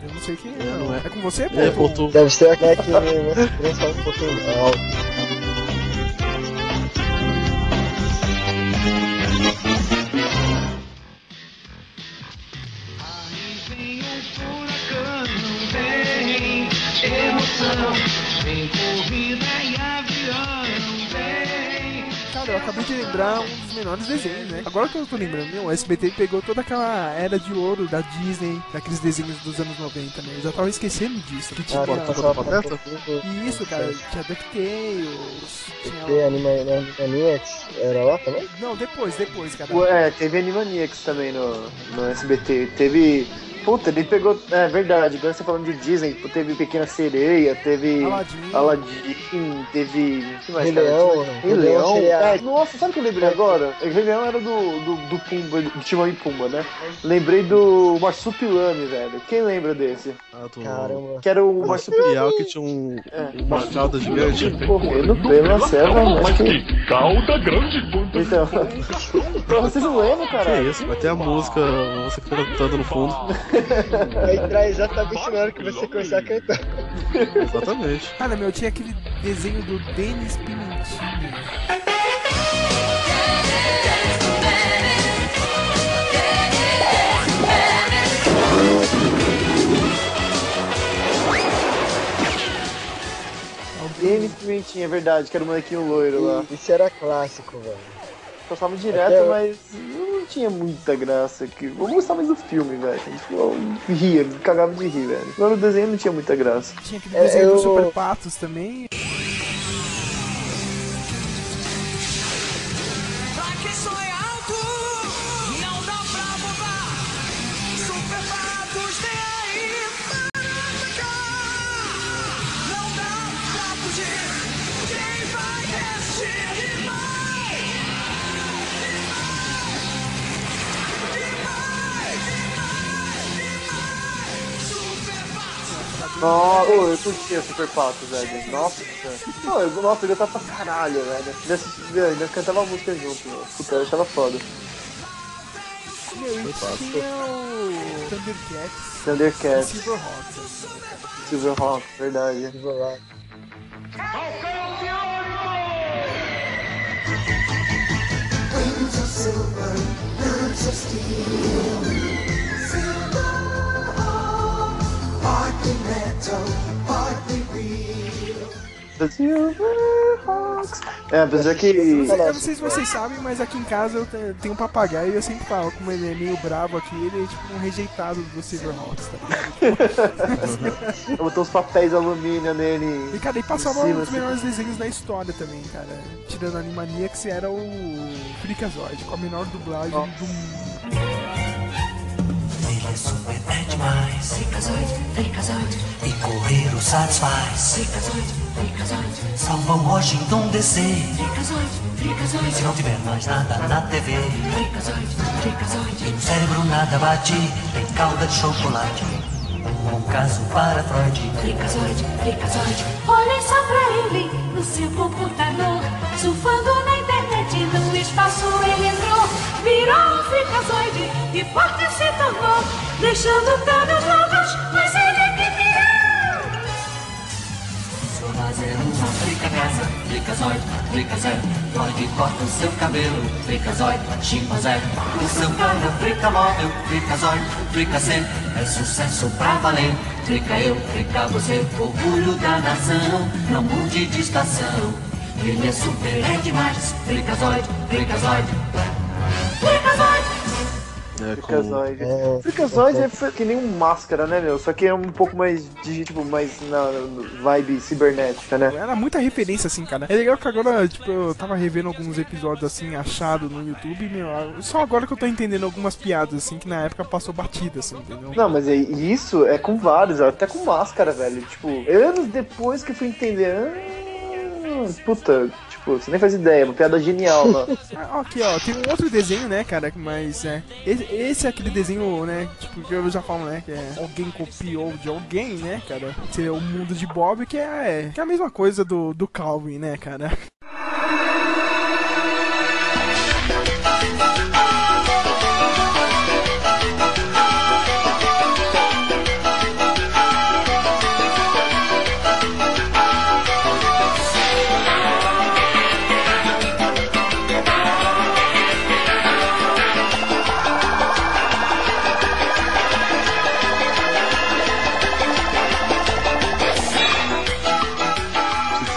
Speaker 4: Eu não sei quem é,
Speaker 3: É,
Speaker 4: não. É,
Speaker 3: é.
Speaker 4: com você, pô?
Speaker 3: É.
Speaker 1: Deve ser aquele que
Speaker 4: Cara, eu acabei de lembrar um dos menores desenhos, né? Agora que eu tô lembrando, meu, o SBT pegou toda aquela era de ouro da Disney, daqueles desenhos dos anos 90, né? Eu já tava esquecendo disso. Que tinha.
Speaker 1: Tá, passava?
Speaker 4: Isso, cara, tinha DuckTales. Tinha...
Speaker 1: Animaniacs, era lá também?
Speaker 4: Não, depois, depois, cara.
Speaker 2: Ué, teve Animaniacs também no, no SBT. Teve. Puta, ele pegou. É verdade, agora você falando de Disney, pô, teve Pequena Sereia, teve.
Speaker 4: Aladdin.
Speaker 2: Aladdin, teve. O que mais,
Speaker 1: Rei? Leão,
Speaker 2: Rei
Speaker 1: Rei Leão
Speaker 2: É, nossa, sabe o que eu lembrei agora? O Rei Leão era do, do, do Pumba, do Timão e Pumba, né? Lembrei do Marsupilame, velho. Quem lembra desse?
Speaker 3: Ah, do...
Speaker 1: Caramba.
Speaker 2: Que era o Marsupilame.
Speaker 3: Que tinha um, uma cauda gigante.
Speaker 2: Correndo pela selva, mas que.
Speaker 6: Calda grande quanto
Speaker 2: Então. Vocês não lembram,
Speaker 3: Que
Speaker 2: cara?
Speaker 3: isso, vai ter a música, você que tá cantando no fundo.
Speaker 1: Vai entrar exatamente na hora que você começar a cantar.
Speaker 3: Exatamente.
Speaker 4: Cara, meu, tinha aquele desenho do Denis Pimentinha.
Speaker 2: Denis Pimentinha, é verdade, que era o molequinho loiro lá.
Speaker 1: Isso era clássico, velho.
Speaker 2: Passava direto,
Speaker 1: Até-
Speaker 2: mas não tinha muita graça. Que... Eu gostava mais do filme, velho. Eu ria, cagava de rir, velho. Agora o desenho não tinha muita graça.
Speaker 4: Tinha aquele
Speaker 1: É,
Speaker 4: desenho
Speaker 1: eu-
Speaker 4: do Super Patos também.
Speaker 2: Nossa, ô, eu curtia Super Patos, velho. Nossa, eu, nossa, eu gostava pra caralho, velho. Ainda, assistia- ainda cantava música junto, meu. Puta, eu achava foda.
Speaker 4: Meu, e tinha o Thundercats
Speaker 2: Thundercats.
Speaker 4: Silverhawks.
Speaker 2: Silverhawk, verdade.
Speaker 1: Silverhawk.
Speaker 13: Wings of silver, birds of steel.
Speaker 2: É, apesar que.
Speaker 4: Eu não sei se vocês sabem, mas aqui em casa eu te- tenho um papagaio e eu sempre falo, como ele é meio bravo aqui, ele é tipo um rejeitado do Silverhawks, tá ligado?
Speaker 2: Botou os papéis alumínio nele.
Speaker 4: E cara, e passava um dos
Speaker 2: assim.
Speaker 4: melhores desenhos da história também, cara. Tirando a Animaniacs, era o Freakazoid, com a menor dublagem do mundo.
Speaker 13: Ele é super é demais. Freakazoid, Freakazoid. E correr o satisfaz. Freakazoid, Freakazoid. Salva o Washington DC. Freakazoid, Freakazoid. Se não tiver mais nada na TV. Freakazoid, Freakazoid. E no cérebro nada bate. Tem calda de chocolate. Um bom caso para Freud.
Speaker 12: Freakazoid, Freakazoid. Olhem só pra ele no seu computador. Surfando na internet, no espaço ele entrou. Virou um Freakazoid e forte se tornou. Deixando todos loucos, mas ele que virou.
Speaker 13: Sou fazendo uma frica casa, fricazoide, fricazoide, Freud corta o seu cabelo, fricazoide, chimpanzé, o seu carro frica móvel, fricazoide, fricacê, é sucesso pra valer, frica eu, frica você, orgulho da nação, não mude de estação, ele é super, é demais, fricazoide, fricazoide, fricazoide.
Speaker 3: É, com...
Speaker 2: Freakazoid.
Speaker 1: É,
Speaker 2: Freakazoid é fe- que nem um máscara, né, meu? Só que é um pouco mais de, tipo, mais na vibe cibernética, né?
Speaker 4: Era muita referência, assim, cara. É legal que agora, tipo, eu tava revendo alguns episódios, assim, achado no YouTube, meu, só agora que eu tô entendendo algumas piadas, assim, que na época passou batida, assim, entendeu?
Speaker 2: Não, mas é- isso é com vários, até com máscara, velho. Tipo, anos depois que eu fui entender. Ah, puta, tipo, você nem faz ideia, é uma piada genial, mano.
Speaker 4: Ah, Aqui, ó, tem um outro desenho, né, cara, mas é. Esse, esse é aquele desenho, né, tipo, que eu já falo, né, que é alguém copiou de alguém, né, cara? Seria o mundo de Bob, que é, que é a mesma coisa do, do Calvin, né, cara?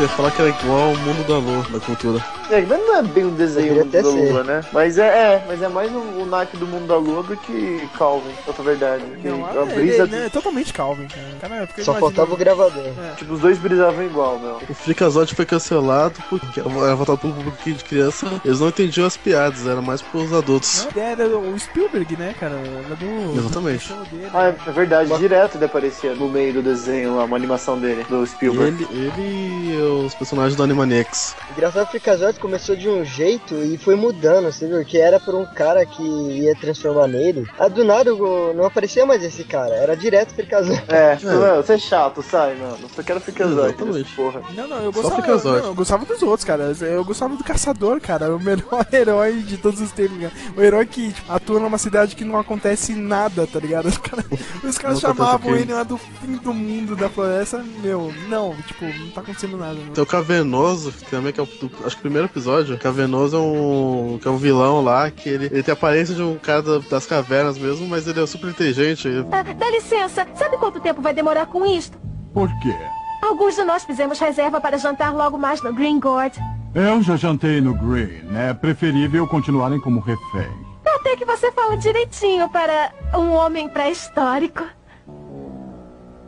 Speaker 3: Ia falar que era igual ao mundo da lua, da cultura.
Speaker 2: É, mas não é bem um desenho
Speaker 1: Poderia
Speaker 2: da
Speaker 1: até ser.
Speaker 2: Lua, né? Mas é, é, mas é mais o, o naipe do mundo da Lua do que Calvin, outra verdade.
Speaker 4: Não,
Speaker 2: a
Speaker 4: é,
Speaker 2: brisa,
Speaker 4: ele, né, é totalmente Calvin, cara. fica
Speaker 1: Só faltava o gravador.
Speaker 2: tipo, os dois brisavam igual, meu.
Speaker 3: O Freakazoid foi cancelado porque era voltado pro público de criança. Eles não entendiam as piadas, era mais pros adultos.
Speaker 4: Não, Era o Spielberg, né, cara? Era do.
Speaker 3: Exatamente.
Speaker 4: do dele.
Speaker 2: Ah, é, é verdade, direto ele aparecia no meio do desenho uma animação dele, do
Speaker 3: E
Speaker 2: Spielberg.
Speaker 3: ele, ele os personagens do Animaniacs.
Speaker 1: Engraçado que o Freakazoid começou de um jeito e foi mudando, você viu? Que era por um cara que ia transformar nele. Ah, do nada o- não aparecia mais esse cara, era direto Freakazoid.
Speaker 2: É, tipo,
Speaker 3: É.
Speaker 2: mano, você é chato, sai, mano. Só quero Freakazoid,
Speaker 3: Exatamente.
Speaker 2: porra.
Speaker 4: Não, não, eu
Speaker 3: Só
Speaker 4: gostava,
Speaker 3: Freakazoid.
Speaker 4: não, eu gostava dos outros, cara. Eu gostava do Caçador, cara. O melhor herói de todos os tempos, cara. O herói que tipo, atua numa cidade que não acontece nada, tá ligado? Os caras os caras chamavam
Speaker 3: o
Speaker 4: ele lá do fim do mundo da floresta. Meu, não, tipo, não tá acontecendo nada.
Speaker 3: Tem o Cavernoso, que também que é o, do- acho que o primeiro episódio. Cavernoso é um, que é um vilão lá, que ele, ele tem a aparência de um cara da- das cavernas mesmo, mas ele é super inteligente.
Speaker 14: Ah, dá licença, sabe quanto tempo vai demorar com isto?
Speaker 15: Por quê?
Speaker 14: Alguns de nós fizemos reserva para jantar logo mais no Green Gourd.
Speaker 15: Eu já jantei no Green. É preferível continuarem como refém.
Speaker 14: Até que você fala direitinho para um homem pré-histórico.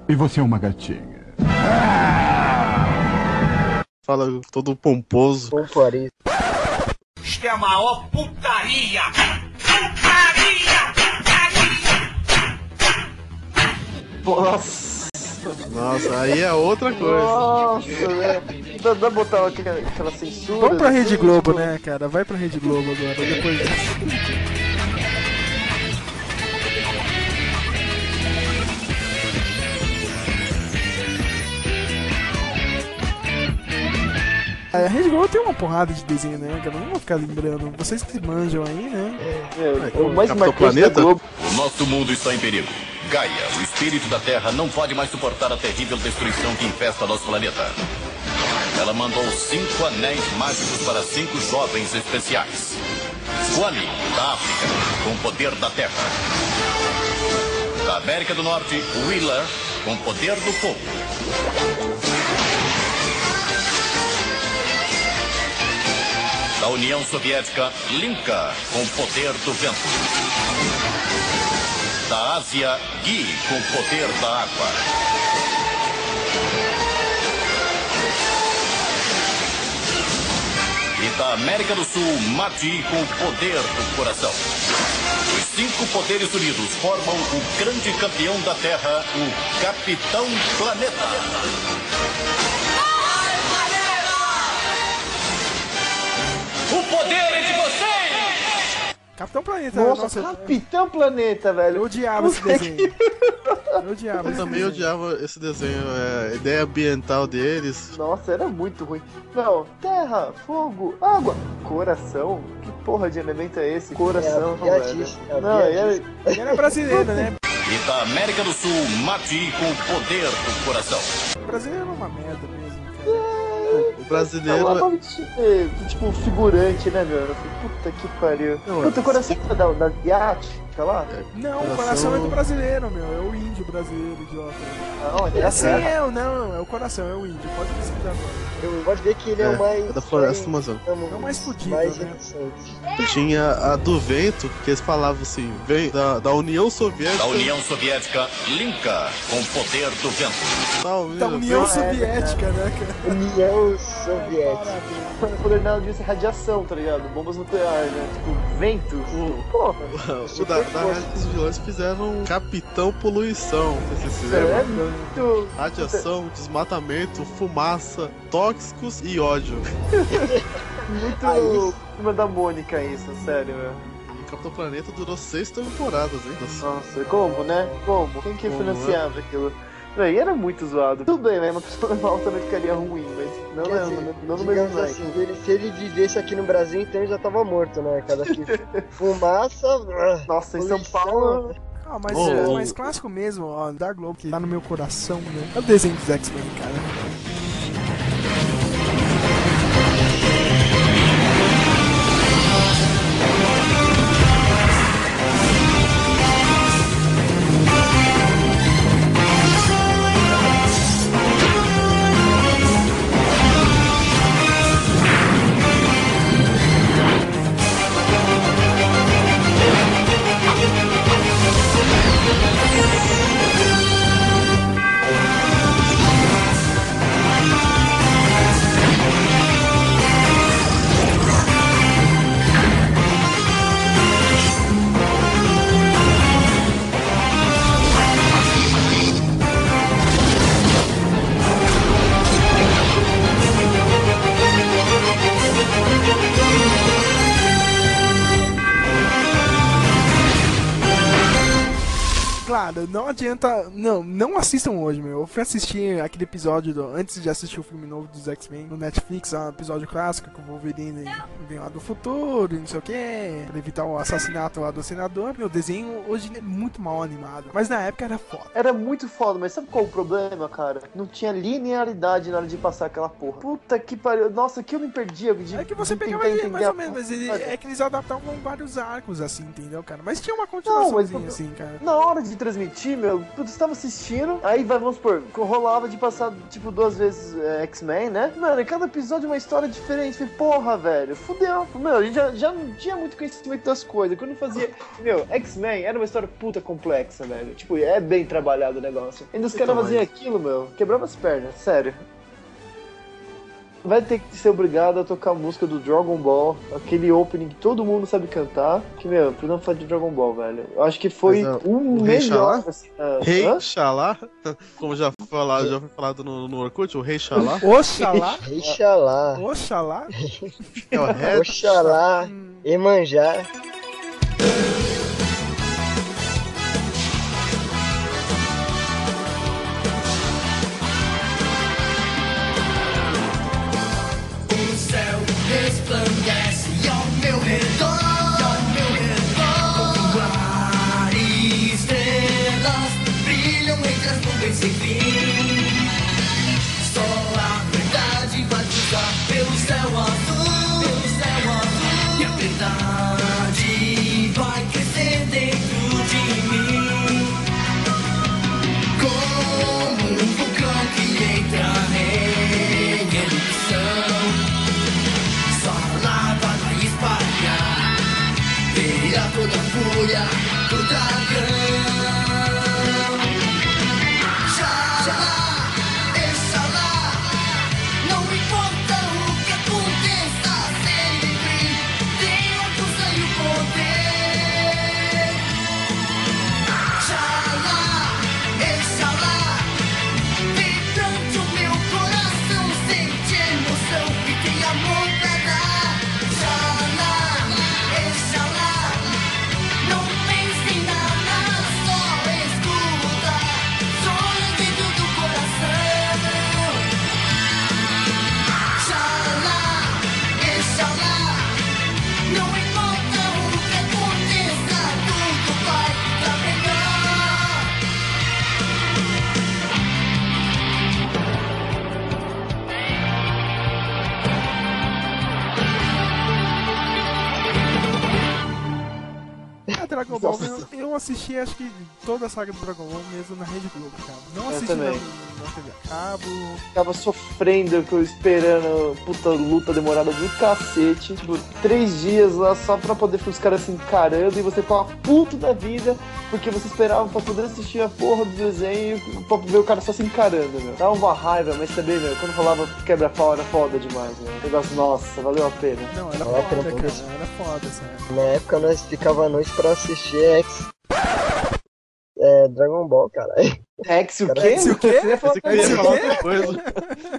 Speaker 15: E você é uma gatinha.
Speaker 3: Fala todo pomposo.
Speaker 1: Pompoaria.
Speaker 16: Isto é a maior putaria! Putaria!
Speaker 2: Nossa,
Speaker 3: Nossa, aí é outra coisa.
Speaker 2: nossa, né? Dá, dá pra botar aquela, aquela censura.
Speaker 4: Vamos pra Rede Globo, né, cara? Vai pra Rede Globo agora, depois A Rede Globo tem uma porrada de desenho, né, cara? Não vou ficar lembrando. Vocês que manjam aí, né?
Speaker 2: É, o mais
Speaker 3: Capitão Planeta?
Speaker 2: Globo.
Speaker 17: O nosso mundo está em perigo. Gaia, o espírito da Terra, não pode mais suportar a terrível destruição que infesta nosso planeta. Ela mandou cinco anéis mágicos para cinco jovens especiais. Squally, da África, com o poder da Terra. Da América do Norte, Wheeler, com o poder do fogo. Da União Soviética, Linka, com o poder do vento. Da Ásia, Gui, com o poder da água. E da América do Sul, Mati, com o poder do coração. Os cinco poderes unidos formam o grande campeão da Terra, o Capitão Planeta.
Speaker 4: Capitão Planeta,
Speaker 2: Nossa,
Speaker 4: nossa,
Speaker 2: Capitão Planeta, velho.
Speaker 4: eu odiava esse desenho. Eu odiava
Speaker 3: Eu também
Speaker 4: desenho.
Speaker 3: odiava esse desenho, é, a ideia ambiental deles.
Speaker 2: Nossa, era muito ruim. Não, terra, fogo, água, coração. Que porra de elemento é esse? Coração,
Speaker 1: É a
Speaker 2: velho.
Speaker 1: é
Speaker 2: Não,
Speaker 1: piadice.
Speaker 2: era...
Speaker 4: Ele era brasileiro, né?
Speaker 17: E da América do Sul, Mati, com o poder do coração.
Speaker 4: O brasileiro é uma merda mesmo, cara.
Speaker 3: O brasileiro.
Speaker 2: Ela tava de- tipo, figurante, né, meu? Eu falei, Puta que pariu.
Speaker 3: Não,
Speaker 2: Puta,
Speaker 3: é-
Speaker 2: o coração é da, da Yacht, tá lá?
Speaker 4: Não, o
Speaker 3: Coração-
Speaker 4: coração é do brasileiro, meu. É o índio brasileiro, idiota.
Speaker 2: Não,
Speaker 4: É assim, é, o- não, é o coração, é o índio. Pode pesquisar agora.
Speaker 1: Eu gosto de ver que ele é,
Speaker 3: É,
Speaker 1: o mais.
Speaker 3: é da floresta amazônica.
Speaker 1: É
Speaker 4: É o mais fudido,
Speaker 1: mais
Speaker 4: né?
Speaker 3: Tinha a do vento, que eles falavam assim, vem da, da União Soviética.
Speaker 17: Da União Soviética, Linka, com o poder do vento.
Speaker 4: Da União
Speaker 2: é,
Speaker 4: Soviética, né, cara?
Speaker 1: União Soviética.
Speaker 2: O poder dela devia ser radiação, tá ligado? Bombas nucleares, né? Tipo, vento. Porra.
Speaker 3: O da, da Rádio dos Vigilantes fizeram Capitão Poluição, sei se vocês
Speaker 2: É
Speaker 3: lembram.
Speaker 2: muito.
Speaker 3: Radiação, desmatamento, fumaça, tóxicos e ódio.
Speaker 2: Muito. Turma da Mônica isso, sério.
Speaker 3: E Capitão Planeta durou seis temporadas, hein? Nossa.
Speaker 2: Nossa, como, né? Como? Quem que
Speaker 3: Como,
Speaker 2: financiava aquilo? Véi, era muito zoado. Tudo bem, né? Uma pessoa normal também ficaria ruim, mas não, não,
Speaker 1: assim,
Speaker 2: não, não no
Speaker 1: digamos
Speaker 2: mesmo
Speaker 1: assim, se ele, se ele vivesse aqui no Brasil, então ele já tava morto, né? Cada que fumaça. ah,
Speaker 2: Nossa, em São. Paulo.
Speaker 4: Ah, mas
Speaker 3: Oh,
Speaker 4: é
Speaker 3: oh.
Speaker 4: mais clássico mesmo, ó, da Globo, que tá no meu coração, né? É o desenho dos X-Men, cara. Adianta. Não, não assistam hoje, meu. Eu fui assistir aquele episódio do, antes de assistir o filme novo dos X-Men no Netflix, é um episódio clássico que o Wolverine vem lá do futuro e não sei o que, pra evitar o assassinato lá do senador. Meu desenho hoje é muito mal animado, mas na época era foda.
Speaker 2: Era muito foda, mas sabe qual o problema, cara? Não tinha linearidade na hora de passar aquela porra. Puta que pariu. Nossa, que eu me perdia de
Speaker 4: É que você pegava ele mais ou menos, mas ele,
Speaker 2: porra.
Speaker 4: é que eles adaptavam vários arcos assim, entendeu, cara? Mas tinha uma
Speaker 2: Não, mas
Speaker 4: continuaçãozinha assim, cara.
Speaker 2: na hora de transmitir, meu, putz, você tava assistindo, aí vai, vamos supor, rolava de passar, tipo, duas vezes é, X-Men, né? Mano, em cada episódio é uma história diferente. Falei, porra, velho, fudeu. Meu, a gente já, já não tinha muito conhecimento das coisas. Quando fazia, meu, X-Men era uma história puta complexa, velho. Tipo, é bem trabalhado o negócio. Ainda os caras faziam aquilo, meu, quebrava as pernas, sério. Vai ter que ser obrigado a tocar a música do Dragon Ball, aquele opening que todo mundo sabe cantar. Que, meu, precisamos falar de Dragon Ball, velho. Eu acho que foi
Speaker 3: Mas,
Speaker 2: o
Speaker 3: Rei
Speaker 2: melhor.
Speaker 3: Xalá?
Speaker 2: assim, ah,
Speaker 3: Rei
Speaker 2: hã?
Speaker 3: Xalá, como já, falado, já foi falado no, no Orkut, o Rei Xalá.
Speaker 4: Oxalá,
Speaker 1: Oxalá.
Speaker 4: Oxalá.
Speaker 3: É o
Speaker 1: Oxalá. Emanjá.
Speaker 4: Dragon Ball, eu, eu assisti acho que toda a saga do Dragon Ball mesmo na Rede Globo, cara. Não assisti na, na TV a cabo.
Speaker 2: Ficava sofrendo, que eu esperando puta luta demorada do cacete. Tipo, três dias lá só pra poder ficar os caras se encarando e você ficava puto da vida porque você esperava pra poder assistir a porra do desenho e pra ver o cara só se encarando, meu. Dava uma raiva, mas também, meu, quando rolava quebra-pau era foda demais, meu. Negócio, nossa, valeu a pena.
Speaker 4: Não, era foda, cara. Era foda, sério.
Speaker 1: Na época nós ficava à noite pra assistir X. É, Dragon Ball, caralho.
Speaker 2: Rex o
Speaker 1: Cara,
Speaker 2: quê?
Speaker 1: Rex o quê?
Speaker 2: Você ia falar,
Speaker 1: eu ia falar outra coisa.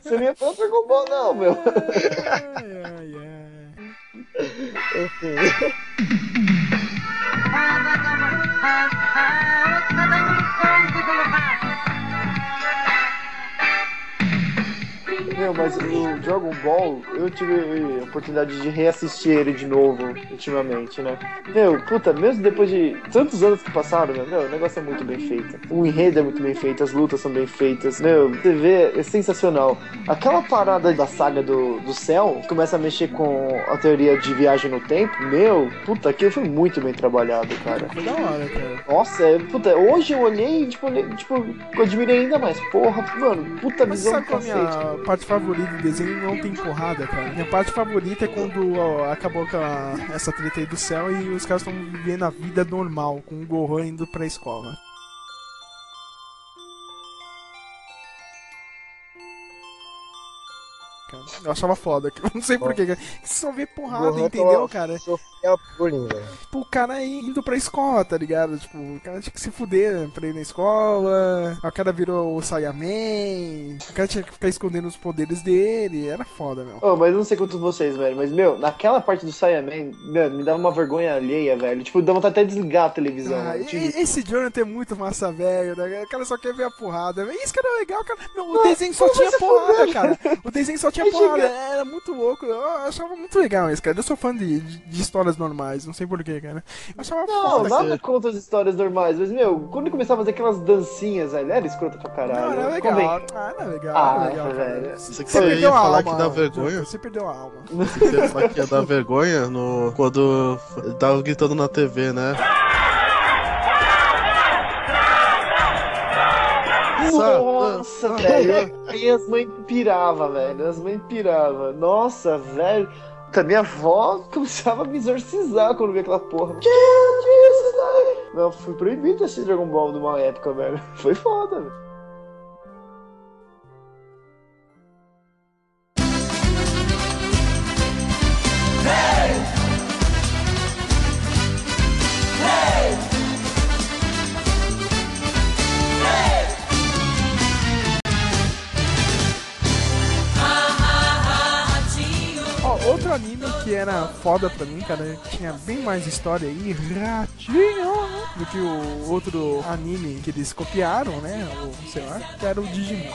Speaker 2: Você não ia falar Dragon Ball, não, meu.
Speaker 1: Enfim.
Speaker 2: Meu, mas o Dragon Ball, eu tive a oportunidade de reassistir ele de novo, ultimamente, né? Meu, puta, mesmo depois de tantos anos que passaram, meu, meu, o negócio é muito bem feito. O enredo é muito bem feito, as lutas são bem feitas. Meu, TV é sensacional. Aquela parada da saga do, do céu, que começa a mexer com a teoria de viagem no tempo, meu, puta, aquilo foi muito bem trabalhado, cara.
Speaker 4: Foi da hora, cara.
Speaker 2: Nossa, é, puta, hoje eu olhei e, tipo, tipo, eu admirei ainda mais. Porra, mano, puta
Speaker 4: Mas
Speaker 2: visão do
Speaker 4: é
Speaker 2: cacete.
Speaker 4: parte favorita do desenho? Não tem porrada, cara. Minha parte favorita é quando ó, acabou aquela, essa treta aí do céu e os caras estão vivendo a vida normal, com o Gohan indo pra escola. Eu achava foda, não sei porquê, cara. Você só vê porrada,
Speaker 1: Gohan
Speaker 4: entendeu, cara?
Speaker 1: Sofia bullying, velho.
Speaker 4: Tipo, o cara indo pra escola, tá ligado? Tipo, o cara tinha que se fuder pra ir na escola. O cara virou o Saiyaman. O cara tinha que ficar escondendo os poderes dele. Era foda, meu.
Speaker 2: Oh, mas eu não sei quanto vocês, velho, mas, meu, naquela parte do Saiyaman, meu, me dava uma vergonha alheia, velho. Tipo, dá vontade até de desligar a televisão.
Speaker 4: Ah, e-
Speaker 2: Tipo,
Speaker 4: esse Jonathan é muito massa velho, né? O cara só quer ver a porrada. Isso que era legal, cara. Não, o desenho só tinha porrada, cara. O desenho só tinha porrada.
Speaker 2: Chegar.
Speaker 4: Era muito louco. Eu achava muito legal isso, cara. Eu sou fã de, de, de histórias normais, não sei porquê, cara. Eu achava
Speaker 2: não,
Speaker 4: foda.
Speaker 2: nada
Speaker 4: cara.
Speaker 2: contra as histórias normais, mas, meu, quando começava a fazer aquelas dancinhas, velho, era escrota pra caralho.
Speaker 4: Não, era legal.
Speaker 2: Convém.
Speaker 4: Ah, era legal.
Speaker 2: Ah,
Speaker 4: era legal, cara.
Speaker 2: velho.
Speaker 3: Você que
Speaker 4: Você
Speaker 3: ia
Speaker 4: perdeu a
Speaker 3: falar
Speaker 4: alma.
Speaker 3: que dá vergonha?
Speaker 4: Você perdeu a alma.
Speaker 3: Você ia falar que ia dar vergonha no... quando ele tava gritando na TV, né?
Speaker 2: Nossa, velho. Aí as mães piravam, velho. As mães piravam. Nossa, velho. A minha avó começava a me exorcizar quando via aquela porra. Que isso, velho? Não, fui proibido de assistir Dragon Ball numa época, velho. Foi foda, velho.
Speaker 4: Anime que era foda pra mim, cara, tinha bem mais história aí, ratinho, do que o outro anime que eles copiaram, né? Ou sei lá, que era o Digimon.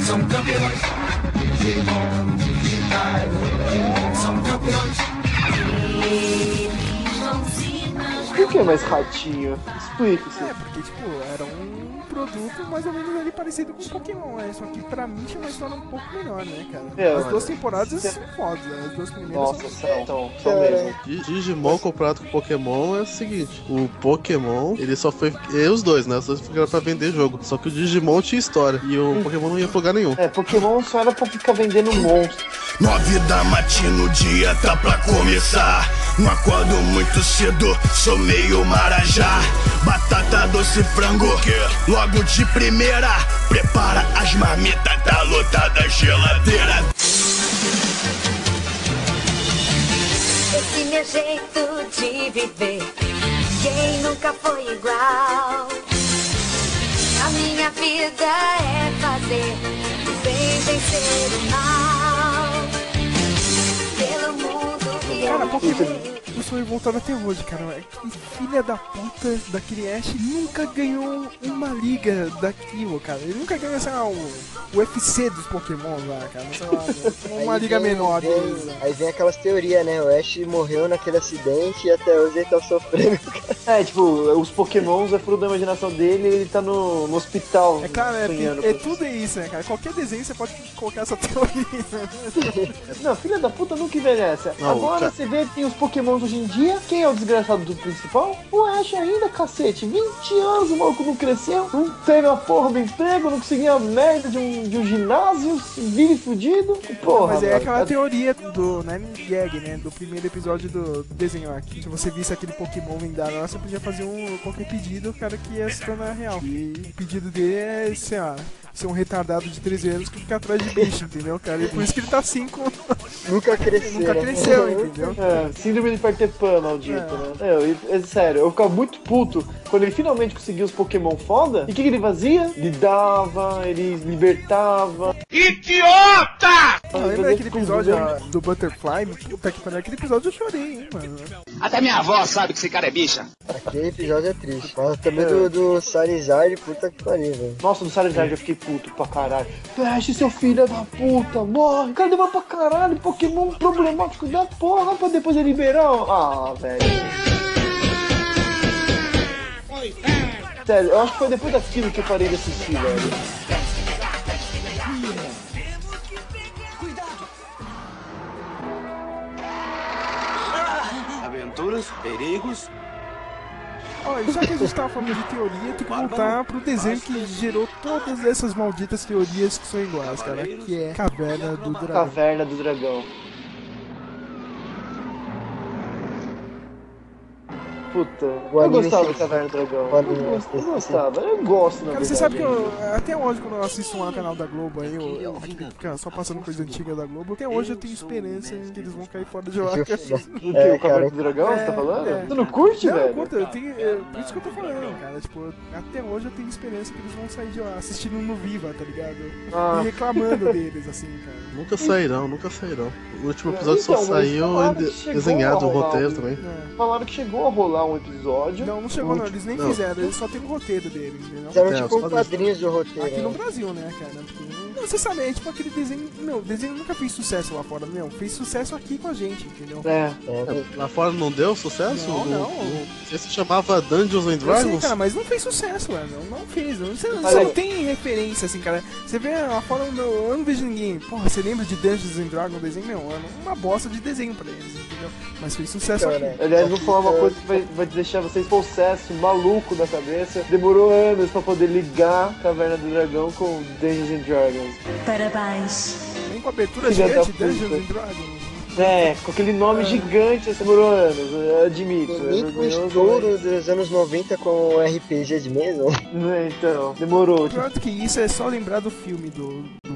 Speaker 8: São campeões. Digimon
Speaker 2: que mais ratinho? Explique-se.
Speaker 4: É, porque, tipo, era um produto mais ou menos ali parecido com Pokémon, né? Só que pra mim tinha uma história um pouco melhor, né, cara?
Speaker 2: É,
Speaker 4: As duas temporadas são fodas, né? As duas primeiras
Speaker 2: Nossa,
Speaker 4: são
Speaker 2: são, são, são mesmo.
Speaker 3: Di- Digimon comparado com Pokémon é o seguinte: o Pokémon, ele só foi. E os dois, né? Os dois ficaram pra vender jogo. Só que o Digimon tinha história. E o Pokémon não ia lugar nenhum.
Speaker 2: É, Pokémon só era pra ficar vendendo monstro.
Speaker 18: Nove da matina, o dia tá pra começar. Não acordo muito cedo, sou meio marajá. Batata doce frango, logo de primeira. Prepara as marmitas, tá lotada a geladeira.
Speaker 10: Esse meu jeito de viver, quem nunca foi igual? A minha vida é fazer o bem vencer o mal. Pelo mundo e
Speaker 4: Cara, sou revoltado até hoje, cara. É Que filha da puta daquele Ash nunca ganhou uma liga daquilo, cara. Ele nunca ganhou, sei lá, o, o UFC dos Pokémon lá, cara. Sei lá, uma
Speaker 1: Aí
Speaker 4: liga
Speaker 1: vem-
Speaker 4: menor.
Speaker 1: vem-
Speaker 4: né?
Speaker 1: Aí vem aquelas teorias, né? O Ash morreu naquele acidente e até hoje ele tá sofrendo.
Speaker 2: É, tipo, os pokémons é fruto da imaginação dele e ele tá no, no hospital.
Speaker 4: É claro, é, é
Speaker 2: com-
Speaker 4: tudo isso, né, cara? Qualquer desenho você pode colocar essa teoria.
Speaker 2: Não, filha da puta nunca envelhece.
Speaker 3: Não,
Speaker 2: Agora
Speaker 3: cara.
Speaker 2: você vê que tem os pokémons hoje em dia. Quem é o desgraçado do principal? O Ash ainda, cacete. 20 anos o maluco não cresceu. Não teve a porra do emprego, não conseguia a merda de um, de um ginásio. Vive fudido. Porra,
Speaker 4: Mas é aquela teoria do Nine Gag, né? Do primeiro episódio do desenho aqui. Se você visse aquele Pokémon vendado lá, você podia fazer um, qualquer pedido, o cara que ia se tornar real. E o pedido dele é, sei lá, ser um retardado de 13 anos que fica atrás de bicho, entendeu, cara? E por isso que ele tá assim com.
Speaker 1: Nunca cresceu.
Speaker 4: Nunca
Speaker 1: né?
Speaker 4: cresceu, entendeu?
Speaker 2: É, síndrome de Peter Pan, maldito, né? É, eu- é sério, eu ficava muito puto quando ele finalmente conseguiu os Pokémon foda. E o que, que ele fazia? Ele dava, ele libertava.
Speaker 6: Idiota!
Speaker 4: Ah, lembra daquele episódio ó, do Butterfly? Puta que pariu, aquele episódio eu chorei, hein, mano.
Speaker 9: Até minha avó sabe que esse cara é bicha.
Speaker 1: Aquele episódio é triste. Mas também do, do Charizard, puta que pariu, velho.
Speaker 2: Nossa, no Charizard eu fiquei puto pra caralho. Feche seu filho da puta, morre. O cara demora pra caralho, Pokémon problemático da porra, pra depois ele liberar. Ah, velho. Sério, eu acho que foi depois daquilo que eu parei de assistir, velho.
Speaker 13: Aventuras, perigos.
Speaker 4: E já que a gente tava falando de teoria, tem que voltar pro desenho que gerou todas essas malditas teorias que são iguais, cara. Que é Caverna do Dragão.
Speaker 2: Caverna do Dragão. Puta,
Speaker 1: O
Speaker 2: eu gostava do Caverna do Dragão. Eu, gost- eu gostava, eu gosto, na
Speaker 4: Cara, você sabe que eu, até hoje, quando eu assisto lá no canal da Globo aí, eu, eu só passando coisa antiga da Globo, até hoje eu tenho esperança que eles vão cair fora de lá.
Speaker 2: O que?
Speaker 1: É,
Speaker 2: o Caverna
Speaker 1: cara.
Speaker 2: do Dragão, você tá
Speaker 4: É,
Speaker 2: falando?
Speaker 4: é.
Speaker 2: Você não curte,
Speaker 4: não,
Speaker 2: velho?
Speaker 4: curto, eu tenho, é, por isso que eu tô falando, cara. Tipo, até hoje eu tenho esperança que eles vão sair de lá assistindo no Viva, tá ligado?
Speaker 2: Ah.
Speaker 4: E reclamando deles, assim, cara.
Speaker 3: Nunca sairão, nunca sairão. O último episódio
Speaker 2: Então,
Speaker 3: só saiu desenhado o roteiro também.
Speaker 2: Falaram que chegou a rolar um episódio.
Speaker 4: Não, não chegou não, eles nem
Speaker 3: Não.
Speaker 4: fizeram, eles só tem o roteiro dele, entendeu?
Speaker 1: Fizeram
Speaker 3: É,
Speaker 1: tipo um quadrinhos do roteiro.
Speaker 4: Aqui no
Speaker 1: né?
Speaker 4: Brasil, né, cara? Porque, não, você sabe, é tipo aquele desenho. Meu, o desenho nunca fez sucesso lá fora, meu. Fez sucesso aqui com a gente, entendeu?
Speaker 2: É.
Speaker 1: É,
Speaker 3: Lá fora não deu sucesso?
Speaker 4: Não, não.
Speaker 3: Você se chamava Dungeons and
Speaker 4: sei,
Speaker 3: Dragons?
Speaker 4: cara, mas não fez sucesso, mano. Não fez. Não, você você não tem referência, assim, cara. Você vê lá fora, meu, eu não vejo ninguém. Porra, você lembra de Dungeons and Dragons, desenho? Meu, é uma bosta de desenho pra eles, entendeu? Mas fez sucesso
Speaker 1: Então,
Speaker 4: aqui.
Speaker 2: Aliás, vou falar uma coisa que vai, vai deixar vocês possesso, maluco da cabeça. Demorou anos pra poder ligar Caverna do Dragão com Dungeons and Dragons.
Speaker 14: Parabéns.
Speaker 4: Nem com a abertura gigante. Dungeons and Dragons.
Speaker 2: É, com aquele nome gigante, assim, demorou anos, eu admito.
Speaker 1: Tem
Speaker 2: é
Speaker 1: o estouro dos anos 90 com RPG de mesa.
Speaker 2: mas- Então, demorou.
Speaker 4: Pior do que isso é só lembrar do filme do, do,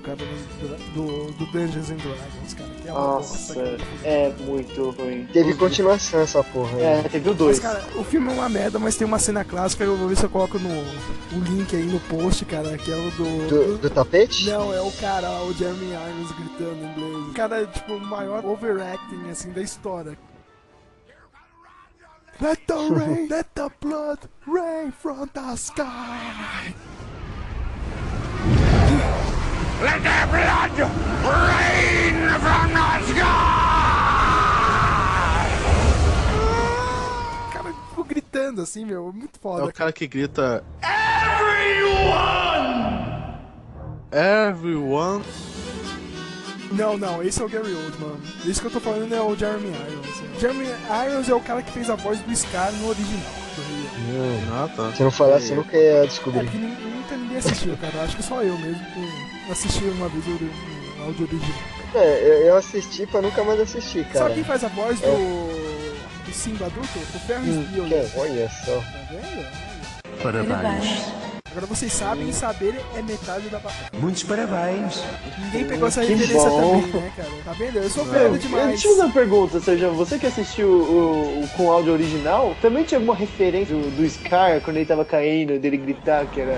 Speaker 4: do, do Dungeons and Dragons, cara. Que é uma
Speaker 2: Nossa,
Speaker 4: bosta,
Speaker 2: é muito ruim.
Speaker 1: Teve continuação essa porra.
Speaker 2: É,
Speaker 1: né?
Speaker 2: teve o
Speaker 4: Mas,
Speaker 2: dois.
Speaker 4: cara, o filme é uma merda, mas tem uma cena clássica, eu vou ver se eu coloco no o link aí no post, cara, que é o do...
Speaker 1: Do, do tapete?
Speaker 4: Não, é o cara, o Jeremy Irons gritando em inglês. O cara é, tipo, o maior overacting, assim, da história. Let the rain, let the blood rain from the sky.
Speaker 6: Let the blood rain from the sky!
Speaker 4: O cara, tipo, gritando, assim, meu, muito
Speaker 3: É
Speaker 4: foda.
Speaker 3: o cara que grita
Speaker 6: Everyone!
Speaker 3: Everyone.
Speaker 4: Não, não, esse é o Gary Oldman. Esse que eu tô falando é o Jeremy Irons. Jeremy Irons é o cara que fez a voz do Scar no original.
Speaker 3: Ah, tá.
Speaker 1: Se não falasse, eu nunca ia
Speaker 4: É
Speaker 1: descobrir.
Speaker 4: que nin- nunca ninguém assistiu, cara. Acho que só eu mesmo que assisti uma vez o, o áudio original.
Speaker 1: É, eu, eu assisti pra nunca mais assistir, cara.
Speaker 4: Sabe quem faz a voz do, do Simba adulto? O Ferris
Speaker 1: Hum,
Speaker 4: Bueller.
Speaker 1: Olha só.
Speaker 4: Tá vendo?
Speaker 13: Parabéns.
Speaker 4: Agora vocês sabem e saber é metade da batalha.
Speaker 13: Muitos parabéns.
Speaker 4: Ninguém pegou essa
Speaker 2: Que
Speaker 4: referência
Speaker 2: bom.
Speaker 4: também, né, cara? Tá vendo? Eu sou velho demais.
Speaker 2: Deixa eu fazer uma pergunta, Sérgio. Você que assistiu o, o- com áudio original, também tinha alguma referência do, do Scar quando ele tava caindo, dele gritar que era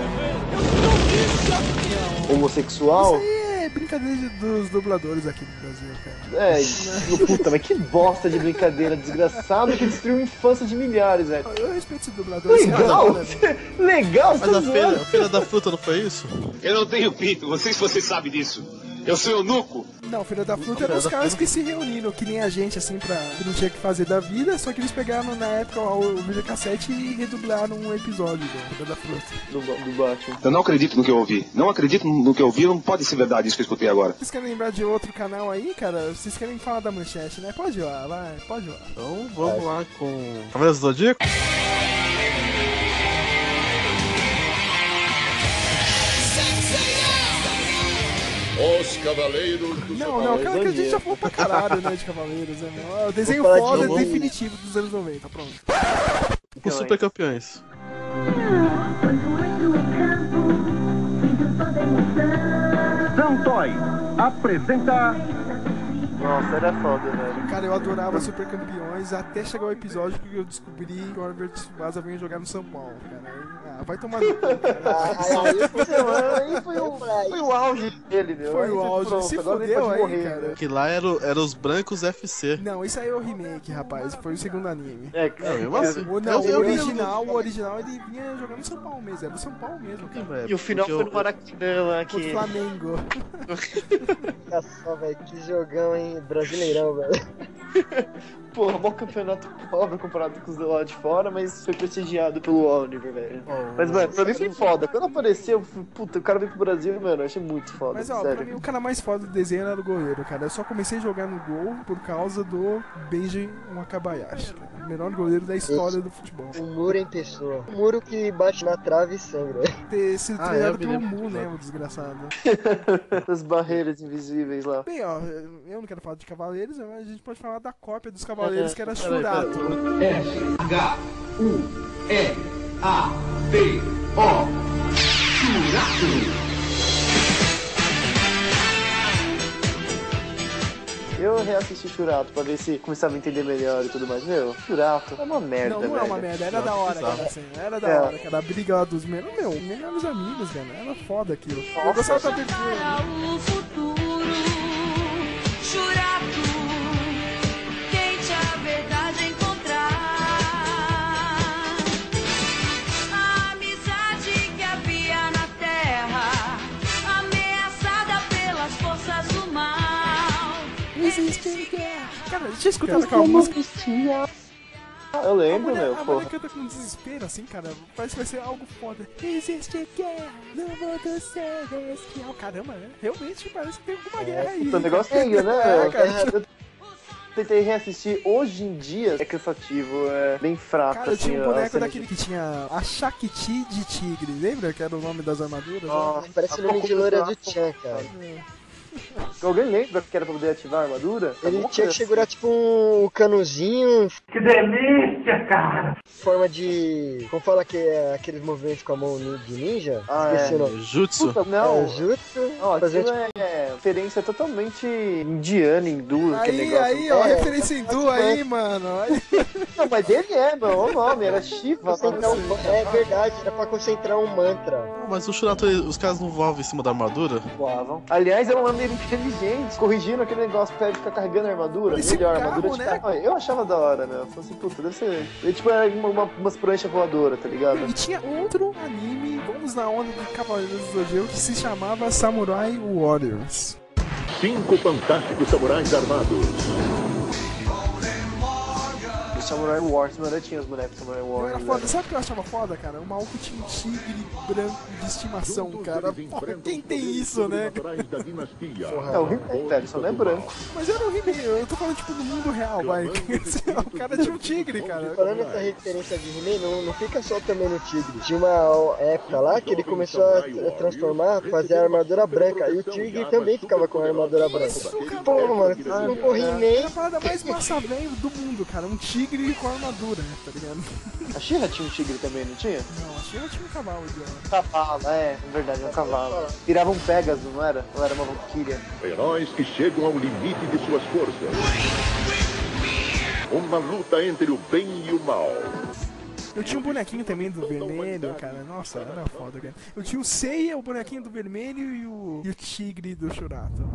Speaker 2: homossexual?
Speaker 4: Isso aí é brincadeira de- dos dubladores aqui no Brasil, cara.
Speaker 2: É, puta, mas que bosta de brincadeira desgraçada que destruiu a infância de milhares, velho.
Speaker 4: Eu respeito esse dublador.
Speaker 2: Legal,
Speaker 4: cara,
Speaker 2: legal,
Speaker 3: Mas
Speaker 2: tá
Speaker 3: a feira, a feira da fruta não foi isso?
Speaker 9: Eu não tenho pinto, não sei se você sabe disso. Eu sou eunuco.
Speaker 4: Não, Feira da Fruta eram os caras que se reuniram, que nem a gente, assim, pra. que não tinha o que fazer da vida, só que eles pegaram na época o videocassete e redublaram um episódio do Feira da Fruta.
Speaker 2: Do, do Batman.
Speaker 9: Eu não acredito no que eu ouvi. Não acredito no que eu ouvi, não pode ser verdade isso que eu escutei agora.
Speaker 4: Vocês querem lembrar de outro canal aí, cara? Vocês querem falar da manchete, né? Pode ir lá, vai, pode ir lá.
Speaker 3: Então vamos lá com. Cavaleiros do Zodíaco?
Speaker 19: Os Cavaleiros do
Speaker 4: Não, não, cara, que a gente já falou pra caralho, né, de Cavaleiros, né, meu? É O desenho
Speaker 3: de
Speaker 4: foda
Speaker 3: novo.
Speaker 4: definitivo dos anos 90, pronto.
Speaker 3: Os Super Campeões.
Speaker 6: Santoy apresenta
Speaker 2: Nossa, era foda, velho.
Speaker 4: Cara, eu adorava Super Campeões até chegar o episódio que eu descobri que o Oliver Tsubasa vinha jogar no São Paulo, cara. Ah, vai tomar no cu, cara.
Speaker 1: Aí foi,
Speaker 2: Aí foi o, foi o auge dele, meu.
Speaker 4: Foi o auge,
Speaker 2: pronto,
Speaker 4: se fudeu aí,
Speaker 2: morrer,
Speaker 4: cara.
Speaker 2: né?
Speaker 3: Que lá era, o- era os brancos FC.
Speaker 4: Não, isso aí é o remake, rapaz. Foi o segundo anime.
Speaker 2: É,
Speaker 3: Não, mesmo assim.
Speaker 4: O, não,
Speaker 3: Eu-
Speaker 4: o
Speaker 3: eu-
Speaker 4: original, o original ele vinha jogando no São Paulo mesmo. Era do São Paulo mesmo, cara.
Speaker 2: E o final
Speaker 3: Porque
Speaker 2: foi
Speaker 3: eu-
Speaker 2: no Maracanã lá que.
Speaker 4: Flamengo.
Speaker 1: Olha só, velho, que jogão, hein? Brasileirão, velho.
Speaker 2: Porra, bom campeonato pobre comparado com os do lado de fora, mas foi prestigiado pelo Oliver, velho. Mas, mano, pra mim foi foda. Quando apareceu, eu fui, puta, o cara veio pro Brasil, mano, eu achei muito foda.
Speaker 4: Mas ó,
Speaker 2: sério.
Speaker 4: pra mim o cara mais foda do desenho era o goleiro, cara. Eu só comecei a jogar no gol por causa do Benji Wakabayashi. O melhor goleiro da história do futebol.
Speaker 1: O muro em pessoa. O muro que bate na trave e sangra.
Speaker 4: Ter sido
Speaker 3: Ah,
Speaker 4: treinado pelo Mu, né, o desgraçado.
Speaker 2: As barreiras invisíveis lá.
Speaker 4: Bem, ó, eu não quero falar de Cavaleiros, mas a gente pode falar da cópia dos Cavaleiros, que era
Speaker 3: Peraí, peraí.
Speaker 4: Shurato.
Speaker 6: H-U-E-A-T-O Churato
Speaker 2: Eu reassisti Churato pra ver se começava a entender melhor e tudo mais. Meu, Churato é uma merda,
Speaker 4: Não, não é
Speaker 2: velho.
Speaker 4: uma merda, era da hora, cara, assim, era da
Speaker 2: É.
Speaker 4: hora, cara, a briga lá dos melhores, meu, melhores amigos, cara, era foda aquilo. Eu gostava da abertura, né?
Speaker 12: o futuro.
Speaker 4: Cara, a gente já escutava aquela música.
Speaker 2: Eu lembro,
Speaker 4: a mulher,
Speaker 2: meu,
Speaker 4: a
Speaker 2: pô.
Speaker 4: mulher canta com desespero, assim, cara. Parece que vai ser algo foda. Existe guerra no mundo celestial. Caramba, né? Realmente parece que tem alguma guerra aí.
Speaker 2: O negócio feio, né,
Speaker 4: É, cara.
Speaker 2: Eu tentei reassistir. Hoje em dia é cansativo, é bem fraco,
Speaker 4: Cara, eu
Speaker 2: assim.
Speaker 4: tinha um boneco daquele que tinha a Shakti de tigre, lembra? Que era o nome das armaduras? né?
Speaker 2: Nossa,
Speaker 1: Parece o nome de loira do Chan, cara.
Speaker 2: Alguém lembra que era pra poder ativar a armadura?
Speaker 1: Ele
Speaker 2: Alguma
Speaker 1: tinha que segurar tipo um canuzinho,
Speaker 6: Que delícia, cara!
Speaker 1: forma de. Como fala que é aqueles movimentos com a mão de ninja?
Speaker 2: Ah,
Speaker 1: Esqueci
Speaker 2: é.
Speaker 1: o nome.
Speaker 3: Jutsu.
Speaker 2: Puta,
Speaker 1: É,
Speaker 2: não.
Speaker 1: o jutsu.
Speaker 2: Ó,
Speaker 1: fazer
Speaker 2: aquilo
Speaker 1: tipo,
Speaker 2: é referência totalmente indiana, hindu, aquele
Speaker 4: Aí,
Speaker 2: negócio.
Speaker 4: aí, ó,
Speaker 1: É,
Speaker 4: referência hindu aí, mano. Aí.
Speaker 2: Não, mas dele é, meu, o nome, era Shiva.
Speaker 1: um- é verdade, era pra concentrar um mantra.
Speaker 3: Mas o Shurato, os caras não voavam em cima da armadura?
Speaker 2: voavam. Aliás, era uma maneira inteligente, corrigindo aquele negócio pra ele ficar carregando a armadura.
Speaker 4: Parecia
Speaker 2: melhor, a armadura
Speaker 4: carro,
Speaker 2: de
Speaker 4: né?
Speaker 2: carro. Eu achava da hora, né? Eu falei assim, puta, deve ser. Ele, tipo, era uma, uma, umas pranchas voadoras, tá ligado?
Speaker 4: E tinha outro anime, vamos na onda do Cavaleiros do Zodíaco, que se chamava Samurai Warriors.
Speaker 19: Cinco fantásticos samurais armados.
Speaker 2: O Samurai Wars, mano, eu tinha os bonecos do Samurai Wars.
Speaker 4: era foda, sabe o que eu achava foda, cara? O maluco tinha um tigre branco de estimação, cara. Porra, quem tem isso, né?
Speaker 19: Dinastia.
Speaker 2: É o He-Man, velho, só não é branco.
Speaker 4: Mas era um He-Man, eu tô falando tipo no mundo real, vai. o cara tinha um tigre, cara.
Speaker 1: Falando essa referência de He-Man, não, não fica só também no Tigre. Tinha uma época lá que ele começou a a transformar, fazer a armadura branca. E o Tigre também ficava com a armadura branca. Pô, mano, não for
Speaker 4: Era a
Speaker 1: He-Man,
Speaker 4: parada mais massa velho do mundo, cara. Um tigre com armadura, tá ligado?
Speaker 2: A She-Ra tinha um tigre também, não tinha?
Speaker 4: Não, achei que tinha um cavalo idiota.
Speaker 2: Cavalo, é, na verdade, é um cavalo. Virava um Pegasus, não era? Ou era uma Valkyria?
Speaker 19: Heróis que chegam ao limite de suas forças. Uma luta entre o bem e o mal.
Speaker 4: Eu tinha um bonequinho também do vermelho, cara. Nossa, era foda, cara. Eu tinha o Seiya, o bonequinho do vermelho e o, e o tigre do Churato.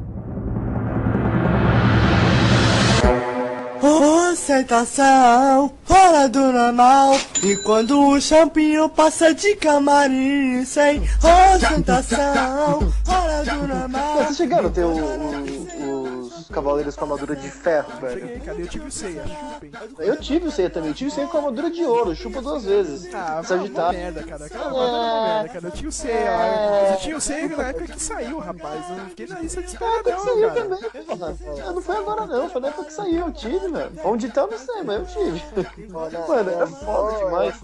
Speaker 20: Concentração, hora do normal. E quando o champinho passa de camarim, sem concentração, hora do normal.
Speaker 2: Vocês chegaram a ter o, o, cavaleiros com armadura de ferro, velho.
Speaker 4: Cheguei, cadê? Eu tive o Seiya, chupem.
Speaker 2: Eu tive o Seiya também, eu tive o Seiya com armadura de ouro, chupa duas vezes.
Speaker 4: Ah, uma
Speaker 2: Sagitário.
Speaker 4: merda, cara. Aquela armadura é uma merda, cara. Eu tinha o Seiya lá. Eu tinha o Seiya na época que saiu, rapaz. Eu não fiquei na lista de espera,
Speaker 2: que
Speaker 4: não,
Speaker 2: saiu
Speaker 4: cara.
Speaker 2: também, porra. Ah, Não foi agora não, foi na época que saiu, eu tive, velho. Onde tá, eu não sei, mas eu tive. Mano, é foda demais.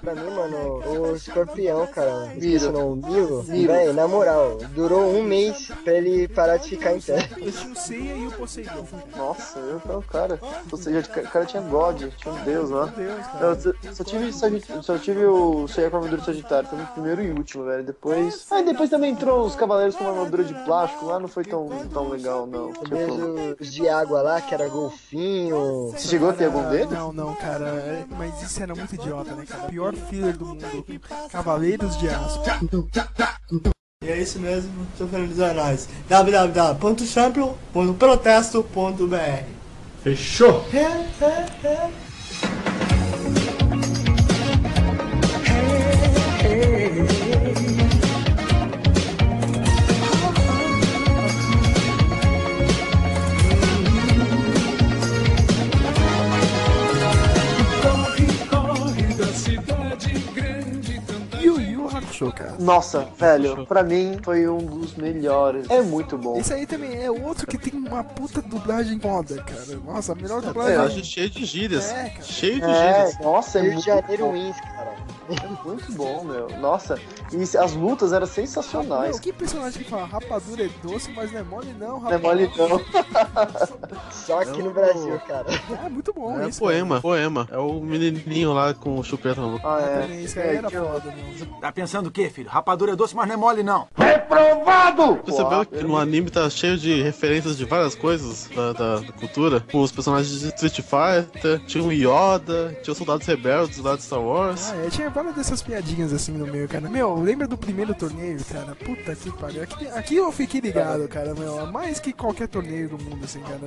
Speaker 1: Pra mim, mano, o escorpião, cara.
Speaker 2: Miro.
Speaker 1: Esqueci o nome, Milo.
Speaker 2: Miro.
Speaker 1: Véi, na moral, durou um mês pra ele parar de ficar em pé.
Speaker 4: Eu tinha o Seiya e o Poseidon.
Speaker 2: Nossa, eu o cara. Ou seja, o cara tinha God, tinha um deus lá. Eu só, só tive, só tive o Seiya com armadura de Sagitário, foi o primeiro e último, velho. Depois. Aí depois também entrou os cavaleiros com uma armadura de plástico lá, não foi tão, tão legal, não. Tipo,
Speaker 1: os de água lá, que era golfinho.
Speaker 2: Você chegou a ter algum deles?
Speaker 4: Não, não, cara. é- Mas isso era muito idiota, né, cara? Pior filler do mundo. Cavaleiros de Aço.
Speaker 20: E é isso mesmo, seu Fernando Zanais. www.champion.protesto.br
Speaker 21: Fechou?
Speaker 20: É, é, é.
Speaker 4: Yu Cara.
Speaker 2: Nossa, velho, pra mim foi um dos melhores. É muito bom.
Speaker 4: Esse aí também é outro que tem uma puta dublagem foda, cara. Nossa, a melhor dublagem.
Speaker 3: Eu acho cheio de gírias.
Speaker 4: É, cara.
Speaker 3: Cheio de
Speaker 2: É,
Speaker 3: gírias.
Speaker 2: nossa, é
Speaker 1: Rio de
Speaker 2: muito
Speaker 1: Janeiro
Speaker 2: bom.
Speaker 1: Wins, cara.
Speaker 2: É muito bom, meu. Nossa, e as lutas eram sensacionais.
Speaker 4: Meu, que personagem que fala rapadura é doce, mas não é mole não,
Speaker 2: Não é
Speaker 4: rapaz.
Speaker 2: mole não.
Speaker 1: Só aqui no Brasil, cara.
Speaker 4: É muito bom
Speaker 3: É
Speaker 4: isso.
Speaker 3: poema, poema. É o menininho lá com o chupeta no
Speaker 2: Ah,
Speaker 4: Cara.
Speaker 2: é.
Speaker 4: Isso aí era foda, meu.
Speaker 6: Tá pensando o quê, filho? Rapadura é doce, mas não é mole, não.
Speaker 21: Reprovado!
Speaker 3: Percebeu que no anime tá cheio de referências de várias coisas da, da- da cultura? Com os personagens de Street Fighter, tinha um Yoda, tinha os soldados rebeldes lá de Star Wars.
Speaker 4: Ah, é, tinha várias dessas piadinhas assim no meio, cara. Meu, lembra do primeiro torneio, cara? Puta que pariu. Aqui, aqui eu fiquei ligado, cara, meu. Mais que qualquer torneio do mundo, assim, cara.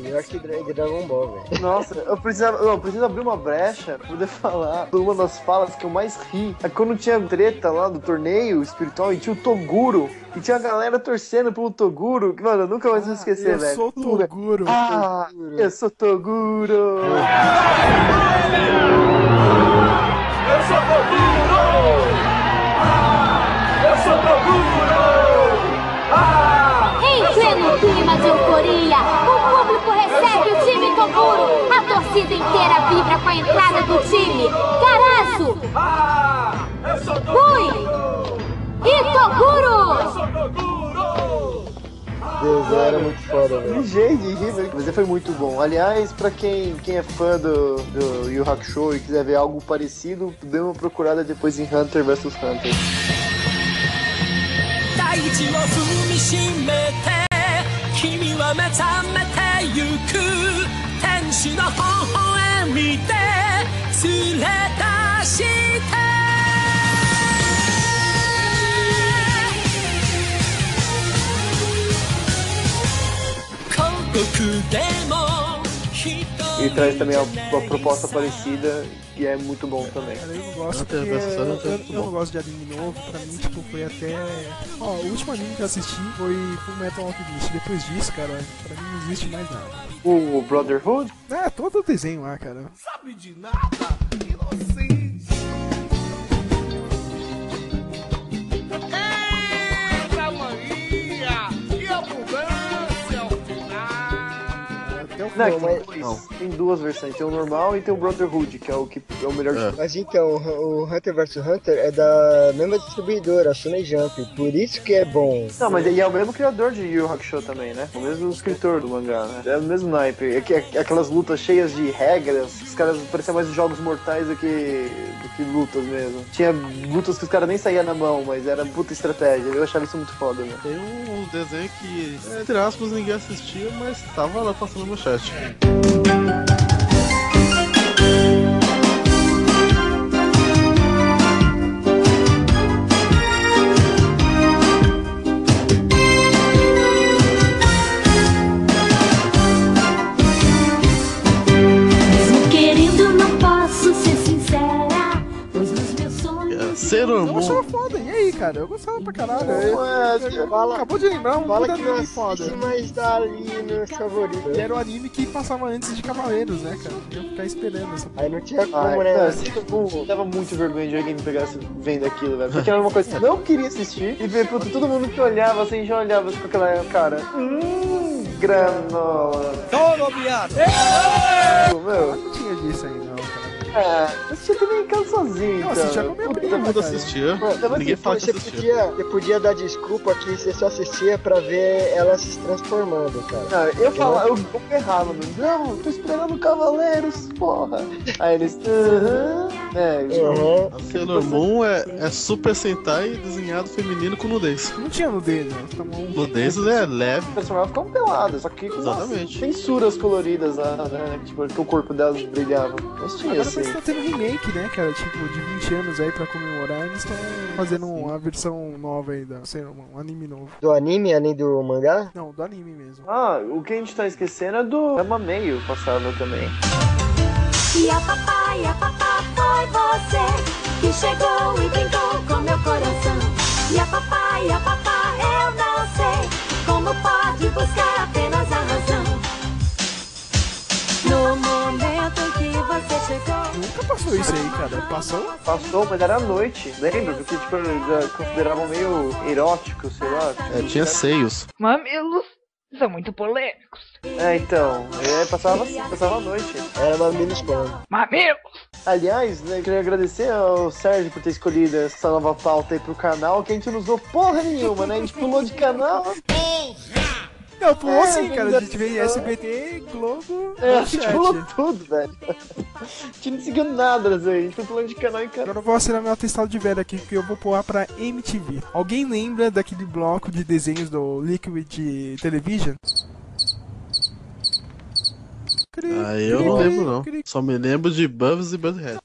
Speaker 1: Melhor que Dra- Dragon Ball, velho.
Speaker 2: Nossa, eu precisava, eu preciso abrir uma brecha pra poder falar de uma das falas que eu mais ri. É quando tinha treta lá do torneio espiritual e tinha o Toguro. E tinha a galera torcendo pelo Toguro. que, Mano, eu nunca mais vou esquecer,
Speaker 4: eu
Speaker 2: velho.
Speaker 4: sou Toguro.
Speaker 2: Ah, eu sou Toguro.
Speaker 21: Eu sou Toguro! Ah, eu sou Toguro! Ah,
Speaker 10: Em pleno clima de euforia, o público recebe o time Toguro. A torcida inteira vibra com a entrada do time. Caraço,
Speaker 21: ah,
Speaker 10: Fui e Toguro.
Speaker 21: Eu sou Toguro!
Speaker 1: Deus, era muito foda, velho.
Speaker 2: Que jeito de rir, velho. Mas foi muito bom. Aliás, pra quem, quem é fã do, do Yu Hakusho e quiser ver algo parecido, dê uma procurada depois em Hunter vs Hunter.
Speaker 8: 大地を踏みしめて君は目覚めてゆく天使の微笑みで連れ出して
Speaker 2: E traz também uma, proposta parecida que é muito bom também.
Speaker 4: Eu não gosto eu, eu,
Speaker 3: eu,
Speaker 4: eu, não gosto de anime novo, pra mim tipo, foi até. Ó, o último anime que eu assisti foi o Metal Alchemist. Depois disso, cara, pra mim não existe mais nada.
Speaker 2: O Brotherhood?
Speaker 4: É, todo o desenho lá, cara.
Speaker 21: Sabe de nada? Inocente.
Speaker 2: Não,
Speaker 1: Não, mas-
Speaker 2: tem, dois, tem duas versões, tem o normal e tem o Brotherhood, que é o que é o melhor
Speaker 3: É.
Speaker 1: Mas então, o Hunter vs Hunter é da mesma distribuidora, a Shonen Jump. Por isso que é bom.
Speaker 2: Não, mas e é o mesmo criador de Yu Hakusho também, né? O mesmo escritor do mangá, né? É o mesmo naipe. É que- é aquelas lutas cheias de regras, os caras pareciam mais jogos mortais do que, do que lutas mesmo. Tinha lutas que os caras nem saíam na mão, mas era puta estratégia. Eu achava isso muito foda, né?
Speaker 3: Tem um desenho que, entre aspas, ninguém assistia, mas tava lá passando no chat.
Speaker 10: Mesmo querendo, não posso ser sincera. Pois nos meus sonhos.
Speaker 3: Sailor
Speaker 4: Eu achava
Speaker 3: Moon.
Speaker 4: foda. E aí, cara. Eu gostava pra caralho.
Speaker 1: Não,
Speaker 4: Eu-
Speaker 1: é,
Speaker 4: eu-
Speaker 1: fala-
Speaker 4: Acabou de lembrar um
Speaker 1: Fala que
Speaker 4: anime foda.
Speaker 1: mas ali no favorito.
Speaker 4: Que era o anime que passava antes de Cavaleiros, né, cara? Eu ia ficar esperando essa
Speaker 1: Aí não tinha como, né?
Speaker 2: sempre bom. Dava muito vergonha de alguém me pegasse vendo aquilo, velho. Porque era uma coisa que eu não queria assistir. E ver, puta, todo mundo que olhava assim, já olhava com aquela cara. Hum, granola.
Speaker 8: Todo viado!
Speaker 2: Meu,
Speaker 4: Não tinha disso aí, não, cara.
Speaker 2: É, eu assistia também em casa sozinho,
Speaker 4: Não,
Speaker 2: cara.
Speaker 4: assistia com a minha
Speaker 2: Puta,
Speaker 4: prima,
Speaker 3: Todo mundo assistia.
Speaker 2: Tava
Speaker 3: Ninguém
Speaker 2: assim,
Speaker 3: fala que
Speaker 1: Você
Speaker 3: assistia.
Speaker 1: podia, você podia dar desculpa que você só assistia pra ver ela se transformando, cara.
Speaker 2: Não, eu falava, eu, eu errava, mano. Não, tô esperando Cavaleiros, porra. Aí eles. Aham. É,
Speaker 1: Uhum.
Speaker 3: A Sailor Moon é, é Super Sentai desenhado feminino com nudez.
Speaker 4: Não tinha nudez, né? Bom.
Speaker 3: Nudez é leve.
Speaker 2: Personagens ficavam pelados, só que com
Speaker 3: Exatamente.
Speaker 2: censuras coloridas lá, né? Tipo, que o corpo delas brilhava. Mas tinha
Speaker 4: Agora que tá tendo remake, né, cara? Tipo, de 20 anos aí pra comemorar, eles estão fazendo uma versão nova aí da. Sei lá, um anime novo.
Speaker 1: Do anime, além do mangá?
Speaker 4: Não, do anime mesmo.
Speaker 2: Ah, o que a gente tá esquecendo é do Amameio passava também.
Speaker 12: E a papai, a papá foi você que chegou e brincou com meu coração. E a papai, a papá, eu não sei como pode buscar apenas a razão. No momento que você chegou.
Speaker 4: Nunca passou isso aí, cara. Passou?
Speaker 2: Passou, mas era à noite, lembra? Porque, tipo, eles consideravam meio erótico, sei lá.
Speaker 3: É, tinha seios.
Speaker 22: Mamilos são muito polêmicos.
Speaker 2: É, então, é, passava assim, passava à noite.
Speaker 1: Era Mamilos Quando.
Speaker 22: Mamilos!
Speaker 2: Aliás, né, queria agradecer ao Sérgio por ter escolhido essa nova pauta aí pro canal, que a gente não usou porra nenhuma, né? A gente pulou de canal.
Speaker 4: Não, pulou
Speaker 2: É,
Speaker 4: sim, cara. A gente veio SBT, Globo,
Speaker 2: É, a gente pulou tudo, velho. A gente não seguiu nada, assim. A gente foi pulando de canal em canal.
Speaker 4: Agora eu vou assinar meu atestado de velho aqui, que eu vou pular pra MTV. Alguém lembra daquele bloco de desenhos do Liquid Television?
Speaker 3: Ah, eu não lembro não. Só me lembro de Bubs e Butthead.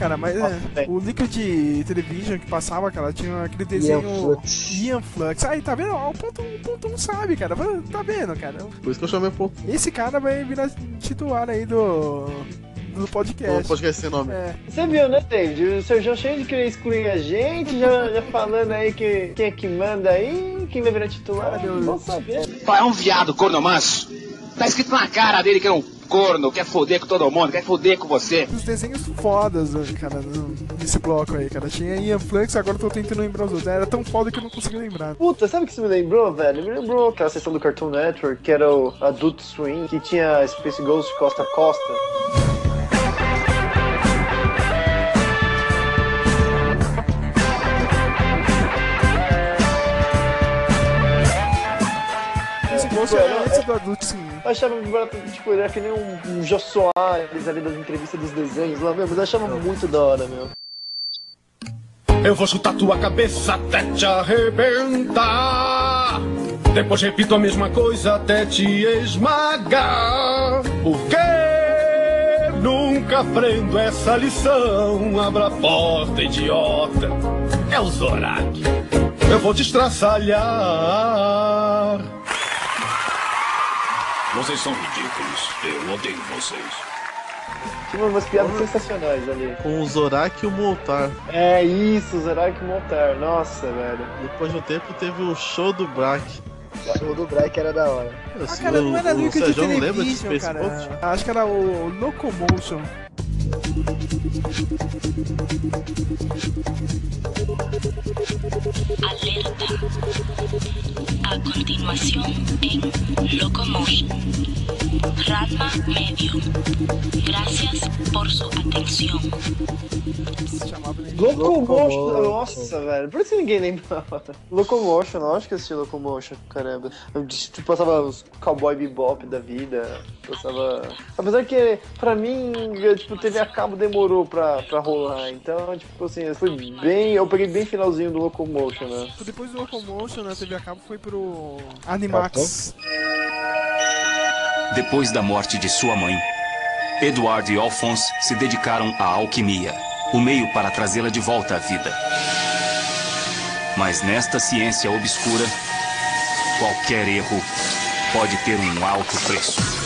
Speaker 4: Cara, mas é, o Liquid Television que passava, cara, tinha aquele desenho.
Speaker 1: Flux.
Speaker 4: Ian Flux. Aí, tá vendo? Ó, O ponto, o ponto um sabe, cara. Tá vendo, cara?
Speaker 3: Por isso que eu chamei ponto.
Speaker 4: Esse cara vai virar titular aí do. do podcast.
Speaker 3: O podcast sem nome.
Speaker 4: É.
Speaker 2: Você viu, né, David? O seu João cheio de querer excluir a gente, já, já falando aí que quem é que manda aí, quem vai virar titular, não saber.
Speaker 9: É um viado, corno manso. Tá escrito na cara dele que é um corno, quer foder com todo mundo, quer foder com você.
Speaker 4: Os desenhos fodas, cara, no- nesse bloco aí, cara. Tinha Ian Flux, agora eu tô tentando lembrar os outros. Era tão foda que eu não consegui lembrar.
Speaker 2: Puta, sabe o que isso me lembrou, velho? Me lembrou aquela sessão do Cartoon Network, que era o Adult Swim, que tinha Space Ghost Costa a Costa.
Speaker 4: Antes do Adult Swim.
Speaker 2: Eu achava, tipo, era que nem um, um Jô Soares ali das entrevistas dos desenhos lá, meu, mas eu achava muito da hora, meu.
Speaker 18: Eu vou chutar tua cabeça até te arrebentar. Depois repito a mesma coisa até te esmagar. Porque nunca aprendo essa lição. Abra a porta, idiota. É o Zorak. Eu vou te estraçalhar.
Speaker 17: Vocês são ridículos. Eu odeio vocês.
Speaker 2: Tinha umas piadas sensacionais ali.
Speaker 3: Com o Zorak e o Moltar.
Speaker 2: É isso, Zorak Montar. Nossa, velho.
Speaker 3: Depois de um tempo teve o show do Brack.
Speaker 1: O show do Break era da hora.
Speaker 4: Ah, cara, não era
Speaker 3: o
Speaker 4: Liquid
Speaker 3: Sérgio não lembra de Space
Speaker 4: cara.
Speaker 3: Ghost?
Speaker 4: Acho que era o Locomotion.
Speaker 23: A continuación en Locomotion. Ranma Medio. Gracias por su atención.
Speaker 2: Locomotion, nossa, velho. Por isso ninguém lembrava. Locomotion, lógico que eu assisti Locomotion, caramba. Eu, tipo, passava os Cowboy Bebop da vida. Passava. Apesar que, pra mim, eu, tipo, TV a cabo demorou pra, pra rolar. Então, tipo assim, eu fui bem. Eu peguei bem finalzinho do Locomotion, né?
Speaker 4: Depois do Locomotion na TV a cabo foi pro Animax.
Speaker 24: Depois da morte de sua mãe, Edward e Alphonse se dedicaram à alquimia, o meio para trazê-la de volta à vida. Mas nesta ciência obscura, qualquer erro pode ter um alto preço.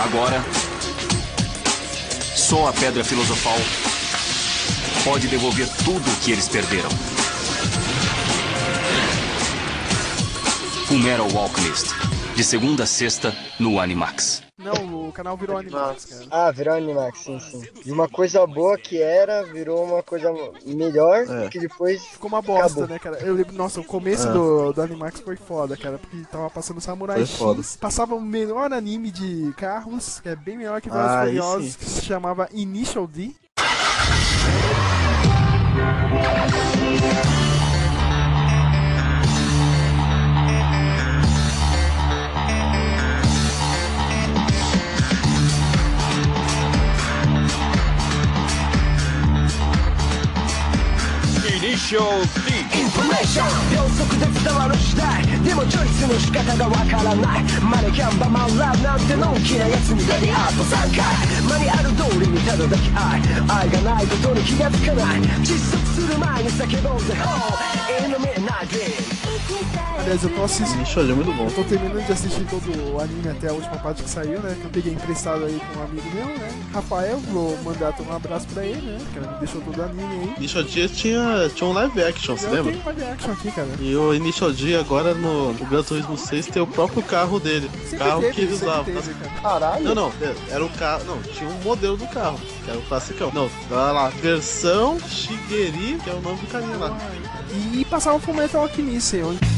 Speaker 24: Agora, só a Pedra Filosofal pode devolver tudo o que eles perderam. Fullmetal Alchemist, de segunda a sexta no Animax.
Speaker 4: Não, o canal virou Animax, cara.
Speaker 1: Ah, virou Animax, sim, sim. E uma coisa boa que era, virou uma coisa melhor,
Speaker 3: É.
Speaker 1: que depois
Speaker 4: Ficou uma bosta,
Speaker 1: acabou.
Speaker 4: né, cara? Eu lembro, nossa, o começo
Speaker 3: É.
Speaker 4: do, do Animax foi foda, cara, porque tava passando Samurai
Speaker 3: Foi
Speaker 4: X,
Speaker 3: foda.
Speaker 4: passava o melhor anime de carros, que é bem melhor que Velozes
Speaker 3: Ah,
Speaker 4: Furiosos, que se chamava Initial D.
Speaker 6: 証 D
Speaker 8: インフォメーション秒速で伝わる時代でもチョイスの仕方がわからないマネキャンバマンラブなんてのんきなやつにレディアート3回マニュアル通りにただだけ愛愛がないことに気がつかない窒息する前に叫ぼうぜ Oh Illuminati
Speaker 4: Aliás, eu tô assistindo.
Speaker 3: Initial D é muito bom.
Speaker 4: Eu tô terminando de assistir todo o anime até a última parte que saiu, né? Que eu peguei emprestado aí com um amigo meu, né? Rafael, vou mandar um abraço pra ele, né? Que ele me deixou todo o anime aí.
Speaker 3: Initial D tinha, tinha um live action, você
Speaker 4: eu
Speaker 3: lembra?
Speaker 4: tenho live action aqui, cara.
Speaker 3: E o Initial D agora no, no Gran Turismo 6 tem o próprio carro dele.
Speaker 4: Sempre
Speaker 3: carro
Speaker 4: teve,
Speaker 3: que ele usava.
Speaker 4: teve, cara.
Speaker 2: Caralho.
Speaker 3: Não, não, é, era o carro. Não, tinha um modelo do carro, que era o classicão. Não, tá lá, versão Shigeru, que é o nome do carinha lá.
Speaker 4: E passava o Fullmetal Alchemist, onde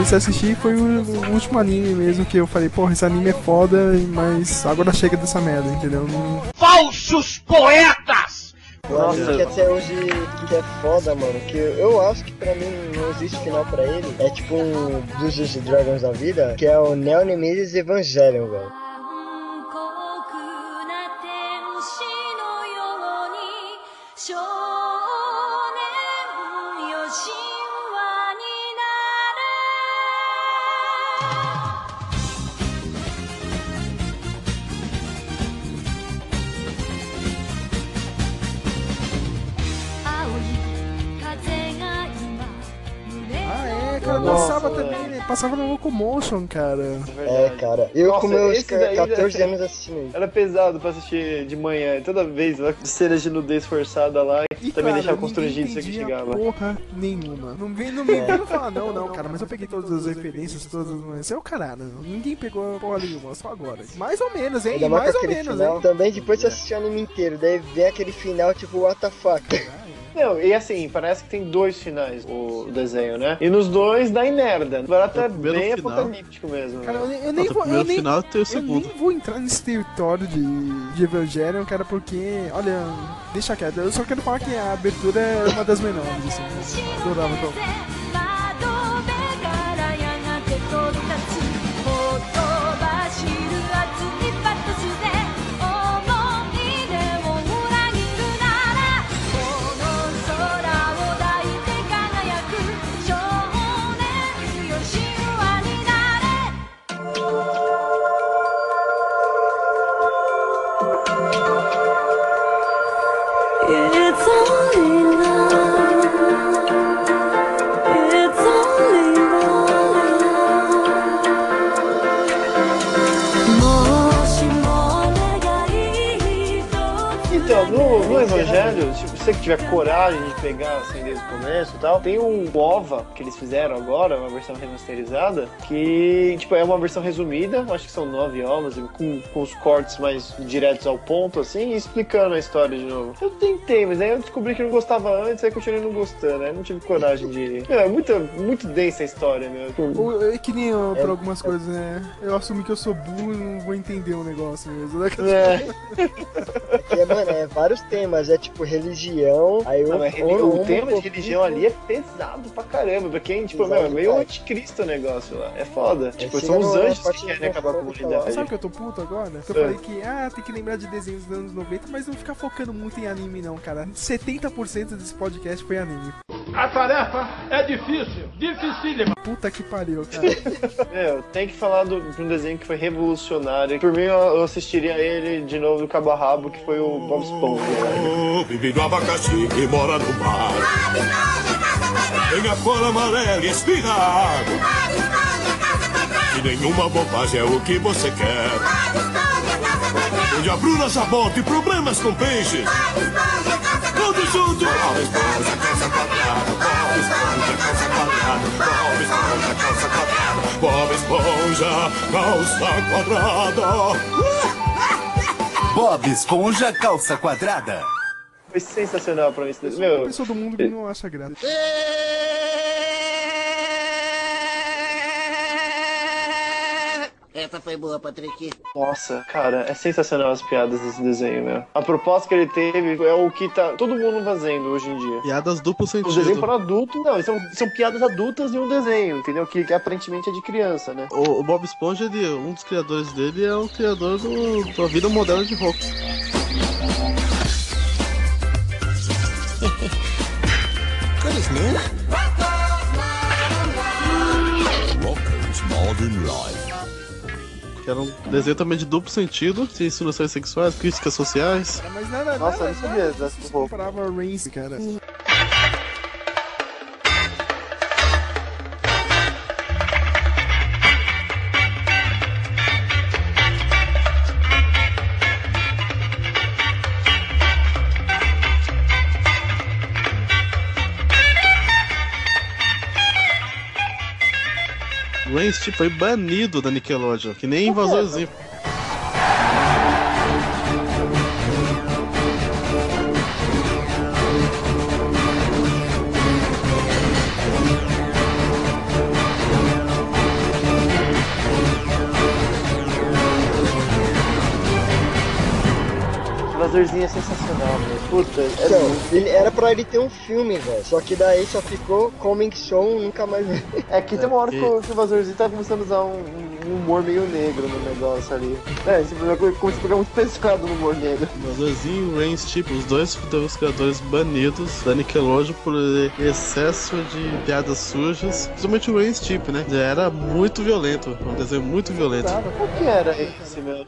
Speaker 4: comecei a assistir e foi o, o último anime mesmo que eu falei, porra, esse anime é foda, mas agora chega dessa merda, entendeu? Não-
Speaker 6: Falsos poetas!
Speaker 1: O anime que até hoje que é foda, mano, que eu acho que pra mim não existe final pra ele. É tipo um dos Dragons da vida, que é o Neo Nemesis Evangelion, velho.
Speaker 4: Passava no Locomotion, cara.
Speaker 1: É, cara. Eu
Speaker 2: Nossa,
Speaker 1: com meus
Speaker 2: esse daí
Speaker 1: 14
Speaker 2: é-
Speaker 1: anos assistindo isso.
Speaker 2: Era pesado pra assistir de manhã. e Toda vez, lá, cenas de nudez forçada lá.
Speaker 4: E,
Speaker 2: também
Speaker 4: cara,
Speaker 2: deixava constrangido isso que chegava.
Speaker 4: Porra nenhuma. Não vem, não me vem falar, não, não, cara, mas eu peguei todas as referências, todas as. Isso é o caralho. Ninguém pegou porra nenhuma, só agora. Mais ou menos, hein?
Speaker 1: Mais
Speaker 4: ou menos,
Speaker 1: final.
Speaker 4: hein?
Speaker 1: Também depois você assistiu o anime inteiro, daí vem aquele final tipo, what the fuck.
Speaker 2: Não, e assim, parece que tem dois finais o desenho, né? E nos dois dá em merda. O barato é bem
Speaker 3: final.
Speaker 2: apocalíptico mesmo.
Speaker 4: Cara,
Speaker 2: né?
Speaker 4: eu, nem- eu nem
Speaker 3: Até o
Speaker 4: vou. Eu nem,
Speaker 3: final tem o
Speaker 4: eu
Speaker 3: segundo.
Speaker 4: nem vou entrar nesse território de, de Evangelion, cara, porque, olha, deixa quieto. Eu só quero falar que a abertura é uma das melhores, assim. Eu adorava então.
Speaker 2: Você que tiver coragem de pegar assim desde o começo e tal, tem um OVA que eles fizeram agora, uma versão remasterizada, que tipo, é uma versão resumida, acho que são nove ovas, com, com os cortes mais diretos ao ponto, assim, e explicando a história de novo. Eu tentei, mas aí eu descobri que eu não gostava antes, aí continuei não gostando, aí não tive coragem de. É muito, muito densa a história, meu.
Speaker 4: É que nem eu, pra algumas coisas, né? Eu assumi que eu sou burro e não vou entender o negócio mesmo. né?
Speaker 1: Que é, mano, é vários temas, é tipo religião, aí
Speaker 2: Não,
Speaker 1: o,
Speaker 2: mas o tema de religião ali é pesado pra caramba. Pra quem, tipo, meu, é meio anticristo o negócio lá. É foda. Tipo, são os
Speaker 1: numa
Speaker 2: anjos que querem acabar com a comunidade.
Speaker 4: Sabe que eu tô puto agora? Que eu
Speaker 2: É.
Speaker 4: falei que, ah, tem que lembrar de desenhos dos anos 90, mas não ficar focando muito em anime, não, cara. 70% desse podcast foi anime.
Speaker 6: A tarefa é difícil, dificílima.
Speaker 4: Puta que pariu, cara.
Speaker 2: Meu, tem que falar do- de um desenho que foi revolucionário. Por mim, eu, eu assistiria ele de novo do cabo a rabo, que foi o Bob Esponja.
Speaker 18: Abacaxi e mora no mar. Tem a cor amarela e espirra água. E nenhuma bobagem é o que você quer. Onde a Bruna Sabota e problemas com peixes. Tudo junto. Bob Esponja, calça quadrada. Bob Esponja, calça quadrada. Bob Esponja, calça quadrada. Bob Esponja, calça quadrada.
Speaker 25: Bob Esponja Calça Quadrada.
Speaker 2: Foi sensacional pra mim esse desenho.
Speaker 4: A
Speaker 2: Meu,
Speaker 4: pessoa do mundo que não acha graça.
Speaker 26: Essa foi boa, Patrick.
Speaker 2: Nossa, cara, é sensacional as piadas desse desenho, meu. A proposta que ele teve é o que tá todo mundo fazendo hoje em dia.
Speaker 3: Piadas duplo
Speaker 2: O desenho
Speaker 3: sentido.
Speaker 2: para adulto, não, são, são piadas adultas em um desenho, entendeu? Que, que aparentemente é de criança, né?
Speaker 3: O, o Bob Esponja, ele, um dos criadores dele é o criador do, da vida moderna de rock.
Speaker 18: Man.
Speaker 19: Rocko's Modern Life.
Speaker 3: Que era um desenho também de duplo sentido, de insinuações sexuais, críticas sociais.
Speaker 4: Mas nada,
Speaker 2: Nossa,
Speaker 4: nada,
Speaker 2: eu não sabia dessa roupa.
Speaker 4: comparava a Reigns, cara.
Speaker 3: Rain tipo, foi banido da Nickelodeon, que nem invasorzinho.
Speaker 2: O Vazorzinho é sensacional, meu. Puta, é
Speaker 1: Então,
Speaker 2: muito-
Speaker 1: ele, era pra ele ter um filme, velho. Só que daí só ficou Coming Soon, nunca mais.
Speaker 2: É que tem uma hora que o, que o Vazorzinho tá começando a usar um, um humor meio negro no negócio ali. É, esse programa começa a ficar muito pesado no humor negro.
Speaker 3: Invasorzinho e Rain tipo, os dois os criadores banidos da Nickelodeon por excesso de piadas sujas. Principalmente o Rain tipo, né? Já era muito violento, um desenho muito violento.
Speaker 2: Qual que era esse, meu?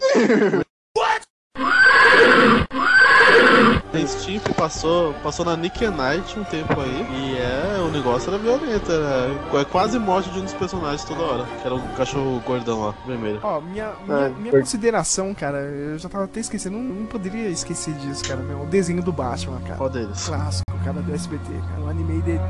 Speaker 3: Rain tipo passou, passou na Nick Night um tempo aí e é, o negócio era violento, era é quase morte de um dos personagens toda hora, que era o cachorro gordão lá, vermelho.
Speaker 4: Ó, minha, minha,
Speaker 3: É,
Speaker 4: minha
Speaker 3: por-
Speaker 4: consideração, cara, eu já tava até esquecendo, não, não poderia esquecer disso, cara, meu. O desenho do Batman, cara.
Speaker 3: Qual deles?
Speaker 4: Clássico, cara, do SBT, cara. O anime dele.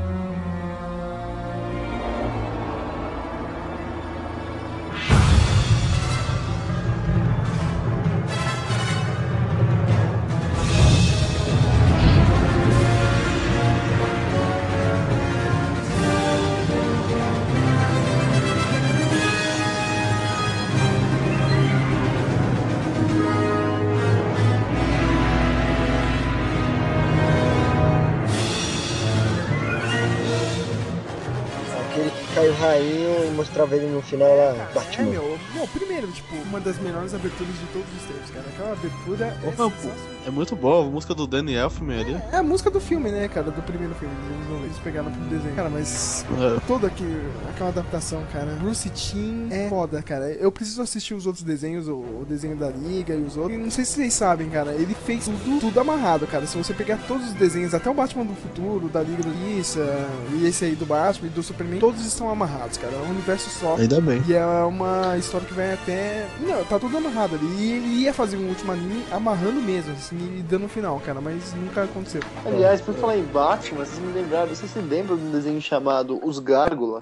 Speaker 1: Caiu rainho e mostrava ele no final lá,
Speaker 4: É,
Speaker 1: Batman.
Speaker 4: meu, meu, primeiro, tipo, uma das melhores aberturas de todos os tempos, cara. Aquela abertura é,
Speaker 3: Opa, pô, é muito boa, a música do Danny Elfman ali.
Speaker 4: é a música do filme, né, cara? Do primeiro filme. dos anos 90, Eles pegaram pro desenho. Cara, mas
Speaker 3: É.
Speaker 4: toda aqui, aquela adaptação, cara. Bruce Timm é foda, cara. Eu preciso assistir os outros desenhos, o, o desenho da Liga e os outros. E não sei se vocês sabem, cara. Ele fez tudo, tudo amarrado, cara. Se você pegar todos os desenhos, até o Batman do Futuro, da Liga da Justiça, e esse aí do Batman e do Superman, todos estão amarrados, cara. É um universo só.
Speaker 3: Ainda bem.
Speaker 4: E é uma história que vai até. Não, tá tudo amarrado ali. E ele ia fazer um último anime amarrando mesmo, assim. Me dando no final, cara, mas nunca aconteceu.
Speaker 2: Aliás, por falar em Batman, vocês me lembraram, vocês se lembram de um desenho chamado Os Gárgula?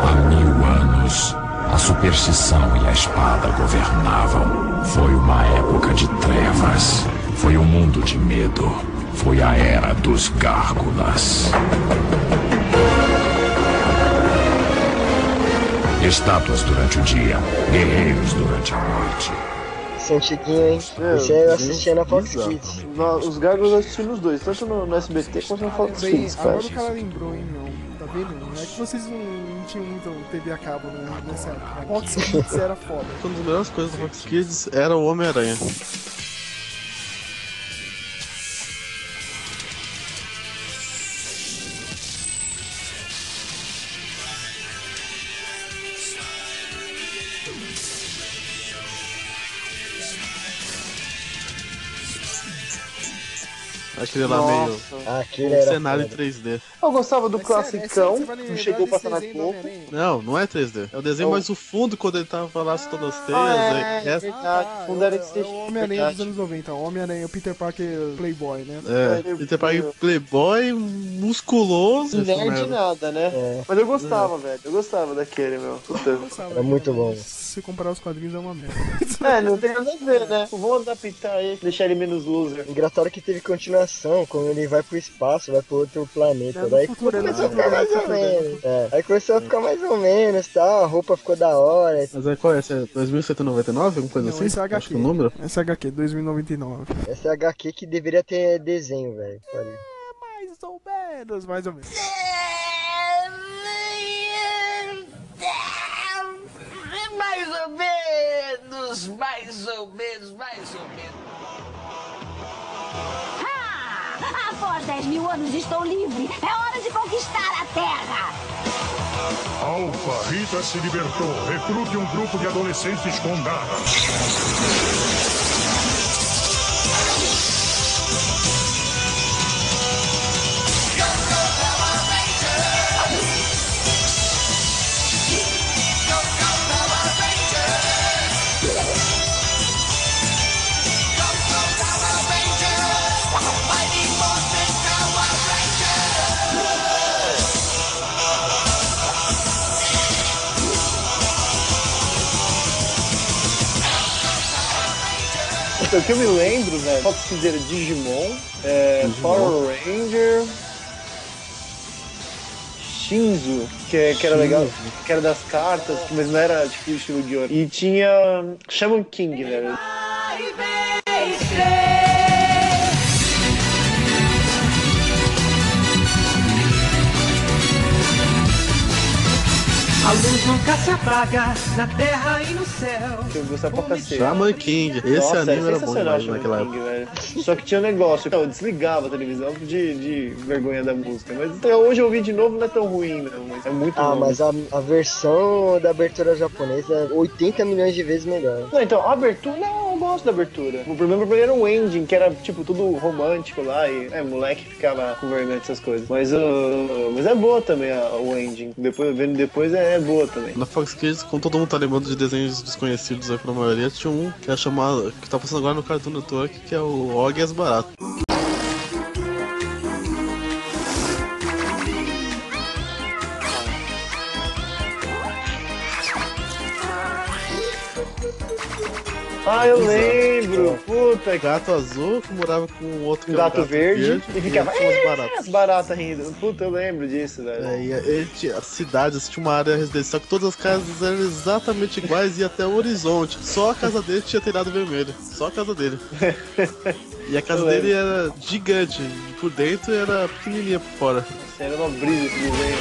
Speaker 27: Há mil anos, a superstição e a espada governavam. Foi uma época de trevas. Foi um mundo de medo. Foi a era dos gárgulas. Estátuas durante o dia, guerreiros durante a noite.
Speaker 1: Esse é antiguinho, hein?
Speaker 2: É,
Speaker 1: Esse aí eu
Speaker 2: desenho
Speaker 1: assistia na Fox. Kids.
Speaker 2: Os Gárgulas eu assisti nos dois, tanto no, no SBT quanto no Fox Kids, cara.
Speaker 4: agora o cara lembrou, hein, meu. Tá vendo? Não é que vocês não, não tinham muito TV a cabo né, nessa época. Fox Kids era foda.
Speaker 3: Uma das melhores coisas do Fox Kids era o Homem-Aranha. Aquele lá meio.
Speaker 1: Ah, aquele
Speaker 3: um
Speaker 1: era
Speaker 3: cenário em
Speaker 1: foda.
Speaker 3: 3D.
Speaker 2: Eu gostava do
Speaker 4: É é
Speaker 2: classicão, não chegou a passar na Globo.
Speaker 3: Não, não é 3D. É o desenho,
Speaker 2: É o-
Speaker 3: mas o fundo, quando ele tava lá citando as teias.
Speaker 2: Ah, é,
Speaker 3: é,
Speaker 2: é verdade.
Speaker 4: Ah,
Speaker 2: Fundo era
Speaker 4: é,
Speaker 2: de
Speaker 4: é o Homem-Aranha dos anos 90. O Homem-Aranha, o Peter Parker Playboy, né?
Speaker 3: é, Peter Parker Playboy, musculoso.
Speaker 2: Nerd nada, né?
Speaker 1: É.
Speaker 2: Mas eu gostava, velho. Eu gostava daquele, meu.
Speaker 1: Era muito bom.
Speaker 4: Se comparar os quadrinhos é uma merda.
Speaker 2: É, não tem nada a ver, né? Vamos adaptar ele, deixar ele menos loser.
Speaker 1: Engraçado que teve continuação, quando ele vai pro espaço, vai pro outro planeta.
Speaker 4: É
Speaker 1: Daí
Speaker 4: futuro, é
Speaker 1: começou a ficar
Speaker 4: é
Speaker 1: mais ou
Speaker 4: é
Speaker 1: menos. É. Aí começou a ficar mais ou menos, tal, a roupa ficou da hora.
Speaker 3: Mas aí qual é? Esse é 2199? Alguma coisa
Speaker 4: Não,
Speaker 3: assim?
Speaker 4: esse é
Speaker 3: Acho
Speaker 4: HQ.
Speaker 3: que o número.
Speaker 4: Esse é HQ, 2099.
Speaker 1: Essa é HQ que deveria ter desenho, velho. Olha.
Speaker 4: Mais ou menos, mais ou menos.
Speaker 8: Mais ou menos, mais ou menos, mais ou menos.
Speaker 12: Ah, após 10 mil anos estou livre. É hora de conquistar a Terra.
Speaker 26: Alfa, Rita se libertou. Recrute um grupo de adolescentes com garras.
Speaker 2: O que eu me lembro, velho, Fox Kids era Digimon, é, Power Ranger, Shinzo, que, é- que era legal, que era das cartas, mas não era tipo estilo de ouro. E tinha Shaman King, velho.
Speaker 8: A luz nunca se apaga na terra e no céu.
Speaker 2: Eu gostava pra cacete.
Speaker 3: Shaman King. Esse
Speaker 2: Nossa,
Speaker 3: anime era bom
Speaker 2: sensacional,
Speaker 3: demais naquela
Speaker 2: King,
Speaker 3: época.
Speaker 2: velho. Só que tinha um negócio, eu desligava a televisão de, de vergonha da música. Mas até hoje eu ouvi de novo, não é tão ruim, não. Mas é muito
Speaker 1: Ah,
Speaker 2: bom.
Speaker 1: mas a, a versão da abertura japonesa é 80 milhões de vezes melhor.
Speaker 2: Não, então, a abertura, não, eu gosto da abertura. O problema pra mim era o ending, que era, tipo, tudo romântico lá, e, é, moleque ficava com vergonha dessas coisas. Mas, uh, mas é boa também a- o ending. Depois, vendo depois, é, é boa também.
Speaker 3: Na Fox Kids, como todo mundo tá lembrando de desenhos desconhecidos aí pra maioria, tinha um que é chamado. que tá passando agora no Cartoon Network, que é o Og e as Baratas.
Speaker 2: Ah, eu lembro! Puta,
Speaker 3: Gato azul que morava com o outro que
Speaker 2: um
Speaker 3: era
Speaker 2: gato verde, e ficava
Speaker 3: as
Speaker 2: "É",
Speaker 3: baratas.
Speaker 2: as baratas rindo. Puta, eu lembro disso, velho.
Speaker 3: É, e ele tinha, a cidade tinha uma área residencial que todas as casas eram exatamente iguais e até o horizonte. Só a casa dele tinha telhado vermelho. Só a casa dele. E a casa dele era gigante. Por dentro era pequenininha por fora.
Speaker 2: Era uma brisa esse desenho,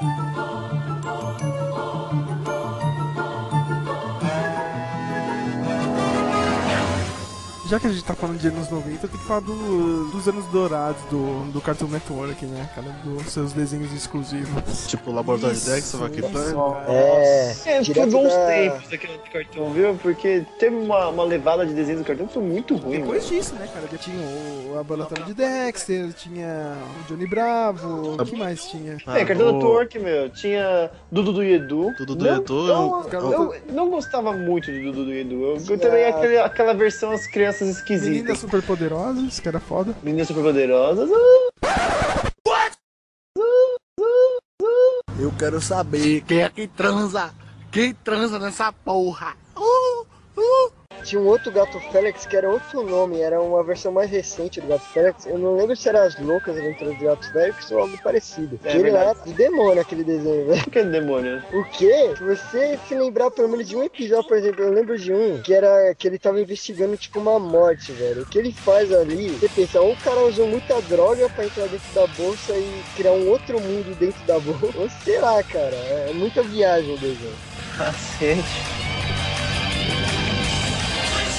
Speaker 2: velho.
Speaker 4: Já que a gente tá falando de anos 90, tem que falar do- dos anos dourados do, do Cartoon Network, né, cara? Dos seus desenhos exclusivos.
Speaker 3: Tipo, o Laboratório de Dexter,
Speaker 1: É,
Speaker 2: É, foi bons
Speaker 1: da-
Speaker 2: tempos daquele cartão, viu? Porque teve uma, uma levada de desenho do cartão que foi muito ruim.
Speaker 4: Depois
Speaker 2: mano.
Speaker 4: disso, né, cara? Já tinha o Laboratório de Dexter, tinha o Johnny Bravo, o que mais tinha?
Speaker 2: É, Cartoon Network, meu, tinha Dudu do Edu.
Speaker 3: Dudu do
Speaker 2: Não-
Speaker 3: Edu,
Speaker 2: Eu,
Speaker 3: eu-
Speaker 2: eu, não gostava muito do Dudu do Edu. Eu, eu também aquele, aquela versão as crianças esquisitas.
Speaker 4: Meninas Superpoderosas, que era foda.
Speaker 2: Meninas superpoderosas.
Speaker 20: Eu quero saber quem é que transa. Quem transa nessa porra? Uh, uh.
Speaker 1: Tinha um outro Gato Félix que era outro nome, era uma versão mais recente do Gato Félix. Eu não lembro se era as loucas aventuras do Gato Félix ou algo parecido.
Speaker 2: É
Speaker 1: ele era do demônio aquele desenho, velho.
Speaker 2: Por que demônio?
Speaker 1: O quê? Se você se lembrar pelo menos de um episódio, por exemplo, eu lembro de um que era que ele tava investigando tipo uma morte, velho. O que ele faz ali, você pensa, ou o cara usou muita droga pra entrar dentro da bolsa e criar um outro mundo dentro da bolsa, ou sei lá, cara. É muita viagem o desenho.
Speaker 2: Cacete.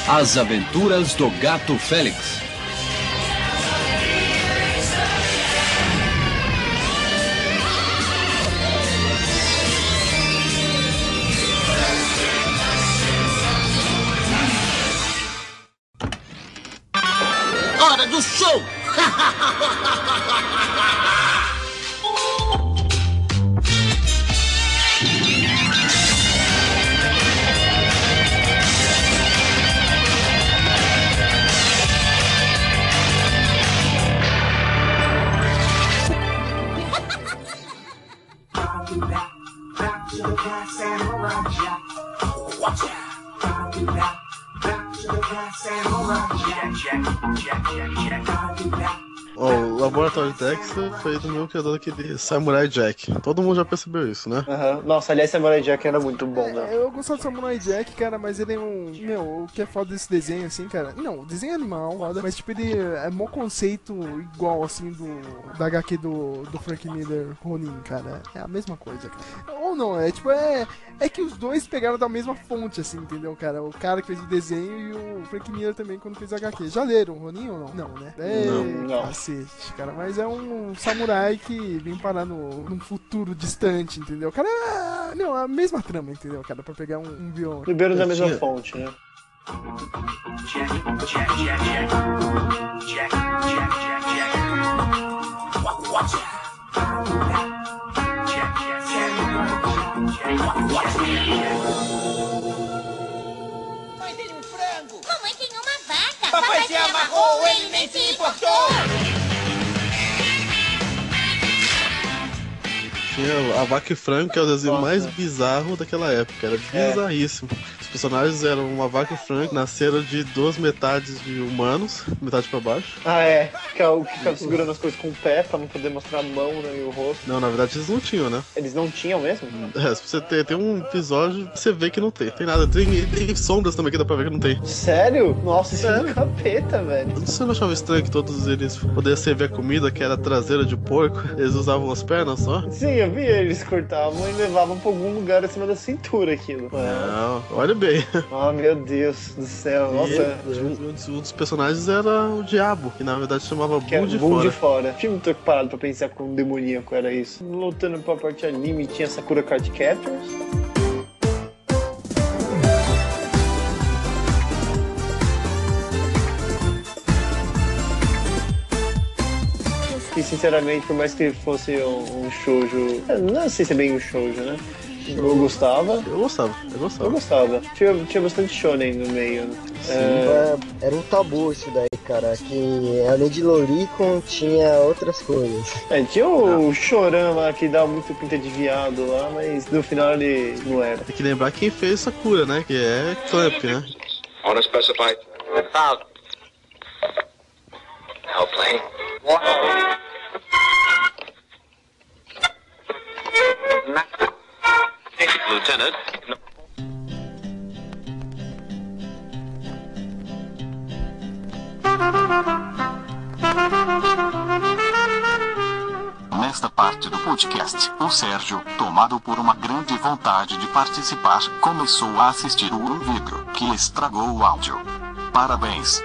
Speaker 25: As Aventuras do Gato Félix.
Speaker 8: Hora do show!
Speaker 3: o Laboratório de Dexter foi do meu criador daquele Samurai Jack. Todo mundo já percebeu isso, né?
Speaker 2: Aham. Nossa, aliás, Samurai Jack era muito bom, né?
Speaker 4: É, eu gostava do Samurai Jack, cara, mas ele é um. Meu, o que é foda desse desenho, assim, cara. Não, o desenho é animal, foda, mas tipo, ele é mó conceito igual, assim, do. Da HQ do, do Frank Miller Ronin, cara. É a mesma coisa, cara. Ou não, é tipo, é. É que os dois pegaram da mesma fonte, assim, entendeu, cara? O cara que fez o desenho e o Frank Miller também quando fez a HQ. Já leram o Ronin ou não? Não, né? É,
Speaker 2: Não, não.
Speaker 4: cacete, cara. Mas é um samurai que vem parar no, num futuro distante, entendeu? Cara, é, não, a mesma trama, entendeu, cara? Pra pegar um, um vilão.
Speaker 2: Beberam da mesma
Speaker 3: tinha-
Speaker 2: fonte, né?
Speaker 8: Mãe tem um frango!
Speaker 10: Mamãe tem uma vaca.
Speaker 8: Papai se amarrou, ele nem se importou!
Speaker 3: Tinha a Vaca e Frango, que é o desenho mais bizarro daquela época. Era bizarríssimo. Os personagens eram uma vaca e frango, nasceram de duas metades de humanos, metade pra baixo.
Speaker 2: Ah, é. Que é o que ficava segurando as coisas com o pé pra não poder mostrar a mão né, e o rosto.
Speaker 3: Não, na verdade eles não tinham, né?
Speaker 2: Eles não tinham mesmo?
Speaker 3: É, se você ter, tem um episódio, você vê que não tem. Tem nada. Tem, tem sombras também que dá pra ver que não tem.
Speaker 2: Sério? Nossa, isso é um capeta, velho.
Speaker 3: Você não achava estranho que todos eles pudessem servir a comida, que era traseira de porco? Eles usavam as pernas só?
Speaker 2: Sim, eu vi eles cortavam e levavam pra algum lugar acima da cintura aquilo.
Speaker 3: Não, olha bem.
Speaker 2: Ah, meu Deus do céu. Nossa.
Speaker 3: E um, dos- um dos personagens era o Diabo, que na verdade chamava
Speaker 2: Que é
Speaker 3: Bull de
Speaker 2: Bull
Speaker 3: Fora.
Speaker 2: de fora. Tinha muito parado pra pensar como demoníaco era isso. Lutando pra parte anime, tinha Sakura Card Captors. E sinceramente, por mais que fosse um, um shoujo. Não sei se é bem um shoujo, né? Eu gostava.
Speaker 3: Eu gostava, eu
Speaker 2: Eu
Speaker 3: gostava.
Speaker 2: gostava. Tinha, tinha bastante shonen no meio. né? É,
Speaker 1: É, era um tabu isso daí, cara. Que além de Loricon tinha outras coisas.
Speaker 2: É, tinha o Choran lá que dava muito pinta de viado lá, mas no final ele não era.
Speaker 3: Tem que lembrar quem fez Sakura, né? Que é Clamp, né?
Speaker 28: On a specified route. Airplane. Lieutenant.
Speaker 17: Nesta parte do podcast, o Sérgio, tomado por uma grande vontade de participar, começou a assistir um vídeo que estragou o áudio. Parabéns!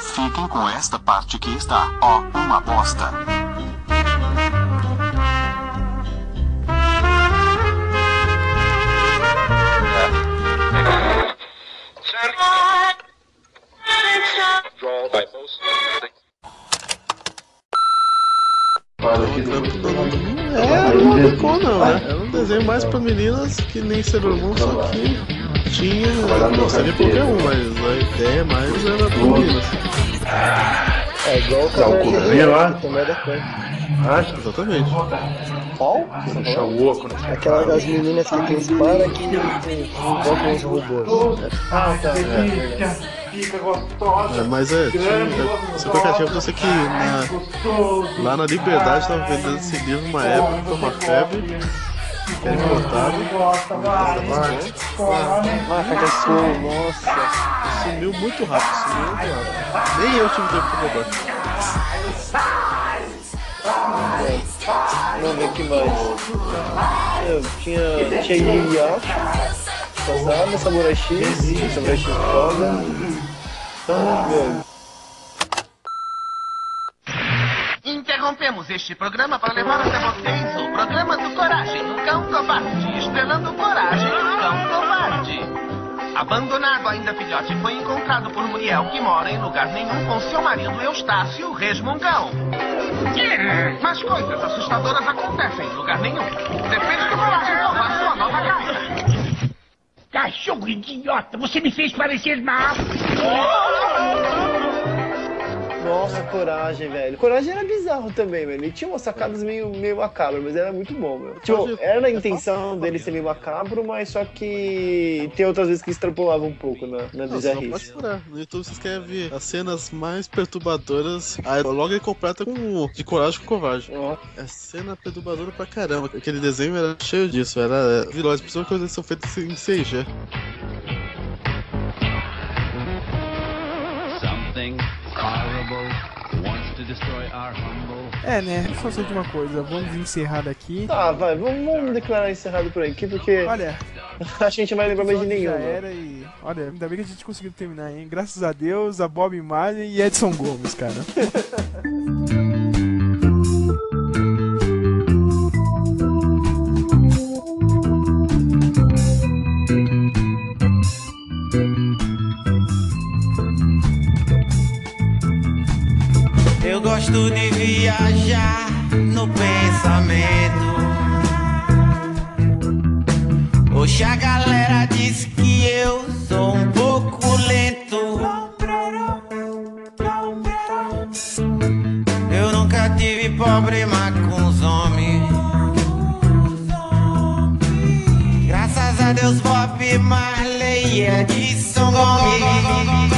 Speaker 17: Fiquem com esta parte que está, ó, uma bosta.
Speaker 3: É, não marcou não, né? Era um desenho mais pra meninas que nem Sailor Moon, só que tinha. Não seria qualquer um, mas a ideia mais era pra meninas.
Speaker 1: É igual o da Crank.
Speaker 2: Ah,
Speaker 3: Exatamente.
Speaker 2: Qual? Deixa o oco, né?
Speaker 1: Aquela das meninas que tem espada que invocam os robôs.
Speaker 2: Ah, tá.
Speaker 6: Gostosa.
Speaker 3: É, mas é, tinha, esse aplicativo eu sei que na, lá na Liberdade tava vendendo esse livro uma época, foi uma febre, que era importado.
Speaker 2: Marca Soul, nossa.
Speaker 3: Sumiu muito rápido, sumiu muito rápido. Nem eu tive tempo pra comprar.
Speaker 2: Vamos ver o que mais. Eu tinha. Tinha Yu Yu Passava, Samurai X, Samurai X foda. Meu.
Speaker 29: Interrompemos este programa para levar até vocês o programa do Coragem, o Cão Covarde, estrelando Coragem, o Cão Covarde. Abandonado ainda filhote, foi encontrado por Muriel, que mora em lugar nenhum com seu marido Eustácio, resmungão. Mas coisas assustadoras acontecem em lugar nenhum. Depende do Coragem salvar sua nova casa.
Speaker 6: Cachorro idiota, você me fez parecer mal.
Speaker 2: Nossa, coragem, velho. Coragem era bizarro também, velho. Ele tinha umas sacadas meio, meio macabras, mas era muito bom, meu. Tipo, era a intenção dele ser meio macabro, mas só que tem outras vezes que extrapolava um pouco na, na
Speaker 3: Não, pode furar. No YouTube vocês querem ver as cenas mais perturbadoras. Aí logo ele completa com o de coragem com covarde. É cena perturbadora pra caramba. Aquele desenho era cheio disso, era é, vilões, principalmente quando eles são feitos em CG.
Speaker 30: Something
Speaker 4: É, né? Só sei de uma coisa, vamos encerrar daqui.
Speaker 2: Tá, vai, vamos, vamos declarar encerrado por aqui, porque.
Speaker 4: Olha.
Speaker 2: Acho que a gente vai lembrar mais de nenhum.
Speaker 4: Já
Speaker 2: né?
Speaker 4: era e. Olha, ainda bem que a gente conseguiu terminar, hein? Graças a Deus, a Bob Marley e Edson Gomes, cara.
Speaker 8: Eu gosto de viajar no pensamento. Hoje a galera diz que eu sou um pouco lento. Eu nunca tive problema com os homens. Graças a Deus, Bob Marley e Edson Gomes.